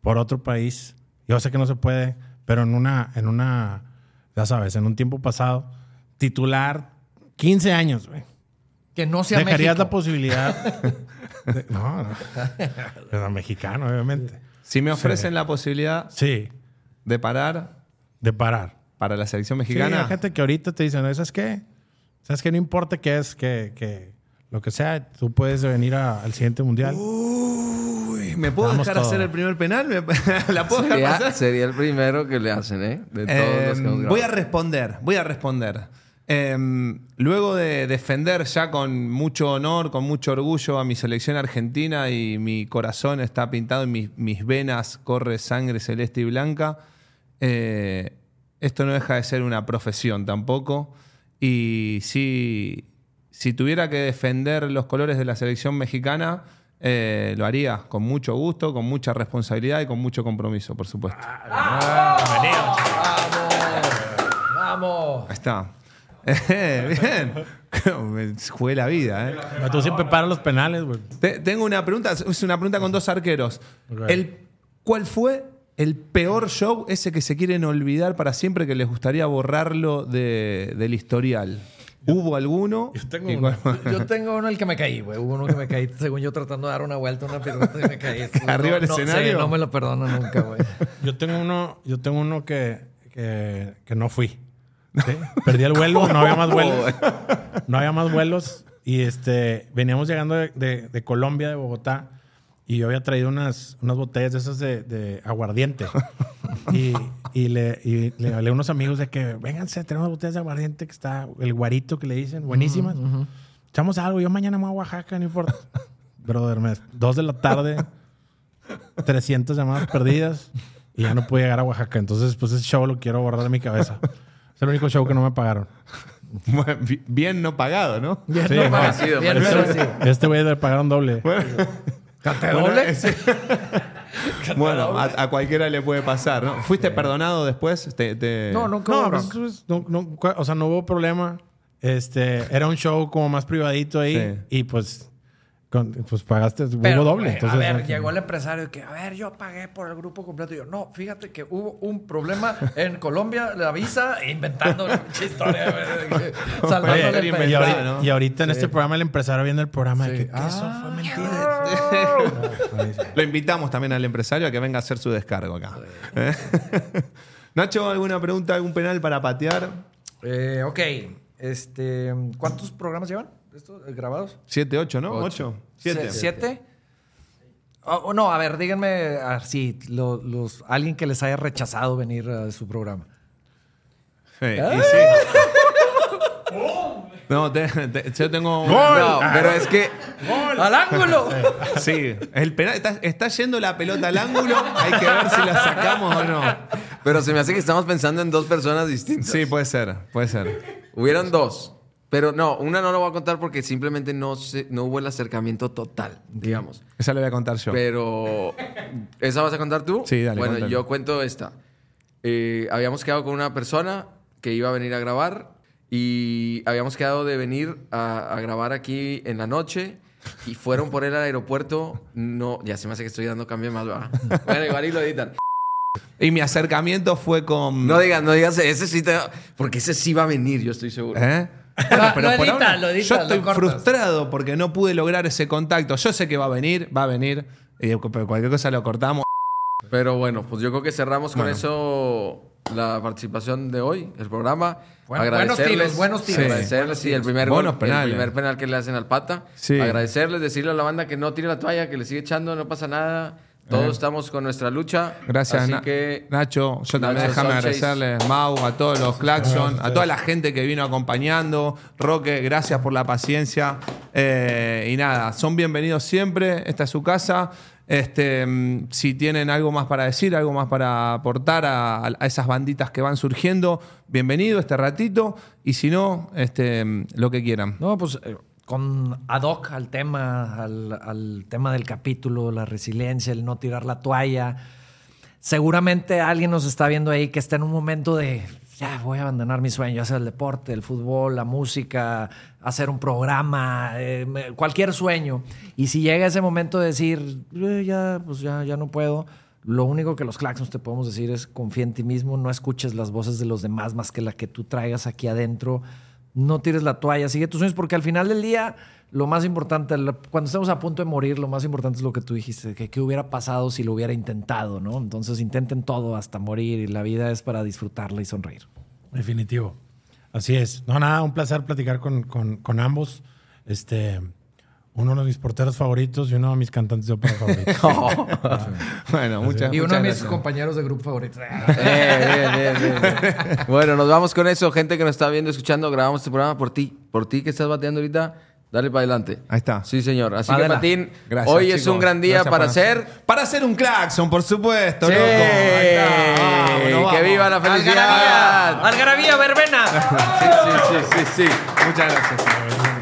por otro país. Yo sé que no se puede, pero en una, en una, ya sabes, en un tiempo pasado, titular 15 años, güey. Que no sea ¿Dejarías México. la posibilidad? de- no, no. Pero mexicano, obviamente. Si me ofrecen la posibilidad Sí, de parar de parar. para la selección Sí, mexicana, hay gente que ahorita te dicen, ¿sabes qué? ¿Sabes qué? No importa qué es, que, que lo que sea, tú puedes venir a- al siguiente mundial. Uy, ¿me puedo Vamos dejar todo. hacer el primer penal? ¿Me- ¿La puedo dejar Sería, pasar? sería el primero que le hacen, ¿eh? De todos Eh, los que hemos voy a responder, voy a responder. Eh, luego de defender ya con mucho honor, con mucho orgullo a mi selección argentina y mi corazón está pintado en mis, mis venas, corre sangre celeste y blanca, eh, esto no deja de ser una profesión tampoco. Y si, si tuviera que defender los colores de la selección mexicana, eh, lo haría con mucho gusto, con mucha responsabilidad y con mucho compromiso, por supuesto. Vamos. Ahí está. Bien. Me jugué la vida, ¿eh? Pero Tú siempre paras los penales, güey. Te- tengo una pregunta, es una pregunta con dos arqueros. Ok. El, ¿Cuál fue el peor show, ese que se quieren olvidar para siempre, que les gustaría borrarlo de- del historial? ¿Hubo alguno? Yo tengo ¿Y uno. cuál- Yo tengo uno el que me caí, güey. Hubo uno que me caí, según yo, tratando de dar una vuelta, una pirueta y me caí. ¿Arriba del No, no, escenario? sí, no me lo perdono nunca, güey. Yo tengo uno, yo tengo uno que, que, que no fui. ¿Sí? Perdí el vuelo, no había más vuelos. No había más vuelos. Y este, veníamos llegando de, de- de Colombia, de Bogotá, y yo había traído unas, unas botellas de esas de, de aguardiente. Y, y le, y le hablé a unos amigos de que, vénganse, tenemos botellas de aguardiente que está, el guarito que le dicen, buenísimas. Echamos algo, yo mañana me voy a Oaxaca, no importa. Brother, me- dos de la tarde, 300 llamadas perdidas y ya no pude llegar a Oaxaca. Entonces, pues ese show lo quiero borrar de mi cabeza. Es el único show que no me pagaron. Bueno, Bien no pagado, ¿no? Bien, Sí, no, no. Merecido, bien merecido. Este güey le pagaron doble. ¿Cante Bueno, doble? ese- Bueno, a, a cualquiera le puede pasar, ¿no? ¿Fuiste perdonado después? Te- te- No, nunca No, hubo pues, pues, no, no, o sea, no hubo problema. Este, era un show como más privadito ahí Sí. y pues, con- pues pagaste, Pero, hubo doble. entonces, a ver, no- llegó el empresario que, a ver, yo pagué por el grupo completo. Y yo, no, fíjate que hubo un problema en Colombia, la visa, e inventando pinche historia, de salvándole Oye, el Oye, y, ahorita, ¿no? y ahorita en este programa el empresario viendo el programa de Sí. que, que eso Ah. fue mentira. Lo invitamos también al empresario a que venga a hacer su descargo acá. ¿Eh? Nacho, ¿alguna pregunta, algún penal para patear? Eh, ok, este, ¿cuántos programas llevan estos eh, grabados? Siete, ocho, ¿no? Ocho. Ocho. Siete. ¿Siete? Oh, no, a ver, díganme así, los, alguien que les haya rechazado venir a su programa. Sí, y Ah. sí. No, te- te- yo tengo. No, pero es que ¡Al ángulo! Sí, el penal, está, está yendo la pelota al ángulo. Hay que ver si la sacamos o no. Pero se me hace que estamos pensando en dos personas distintas. Sí, puede ser, puede ser. Hubieron dos. Pero no, una no lo voy a contar porque simplemente no, se, no hubo el acercamiento total, digamos. Esa le voy a contar yo. Pero, ¿esa vas a contar tú? Sí, dale, Bueno, cuéntale. yo cuento esta. Eh, habíamos quedado con una persona que iba a venir a grabar y habíamos quedado de venir a, a grabar aquí en la noche y fueron por él al aeropuerto. No, ya se me hace que estoy dando cambio más, ¿verdad? Bueno, igual y lo editan. Y mi acercamiento fue con. No digas, no digas, ese sí te... Porque ese sí va a venir, yo estoy seguro. ¿Eh? Lo- Pero lo por ahora lo editas, Yo estoy frustrado porque no pude lograr ese contacto. Yo sé que va a venir, va a venir. eh, pero cualquier cosa lo cortamos. Pero bueno, pues yo creo que cerramos con Bueno. eso la participación de hoy, el programa. Bueno, buenos tiros, buenos tiros. Agradecerles, sí, el primer Buenos gol, penales. el primer penal que le hacen al pata. Sí. Agradecerles, decirle a la banda que no tire la toalla, que le sigue echando, no pasa nada. Todos Eh. estamos con nuestra lucha. Gracias, Así Na- que Nacho. Yo también Nacho déjame Sánchez. agradecerles, Mau, a todos los Claxon, a toda la gente que vino acompañando. Roque, gracias por la paciencia. Eh, y nada, son bienvenidos siempre. Esta es su casa. Este, mm, si tienen algo más para decir, algo más para aportar a, a esas banditas que van surgiendo, bienvenido este ratito. Y si no, este, mm, lo que quieran. No, pues eh, con ad hoc al tema, al, tema del capítulo, la resiliencia, el no tirar la toalla. Seguramente alguien nos está viendo ahí que está en un momento de ya voy a abandonar mi sueño, hacer el deporte, el fútbol, la música, hacer un programa, eh, cualquier sueño. Y si llega ese momento de decir, "Eh, ya, pues ya, ya no puedo, lo único que los claxons te podemos decir es confía en ti mismo, no escuches las voces de los demás más que la que tú traigas aquí adentro. No tires la toalla, sigue tus sueños, porque al final del día, lo más importante, cuando estamos a punto de morir, lo más importante es lo que tú dijiste, que qué hubiera pasado si lo hubiera intentado, ¿no? Entonces intenten todo hasta morir y la vida es para disfrutarla y sonreír. Definitivo. Así es. No, nada, un placer platicar con, con- con ambos. Este, uno de mis porteros favoritos y uno de mis cantantes de ópera favoritos. Bueno, muchas, Y uno muchas de mis gracias. compañeros de grupo favorito. Eh, bien, bien, bien, bien. Bueno, nos vamos con eso. Gente que nos está viendo, escuchando, grabamos este programa por ti. Por ti que estás bateando ahorita, dale para adelante. Ahí está. Sí, señor. Así Adela. que, Gracias, hoy es un gran día Gracias para hacer... Para hacer un claxon, por supuesto, Sí. loco. Ahí está. Vámonos, ¡Que viva la felicidad! ¡Algarabía, verbena! Sí, sí, sí, sí, sí. Muchas gracias.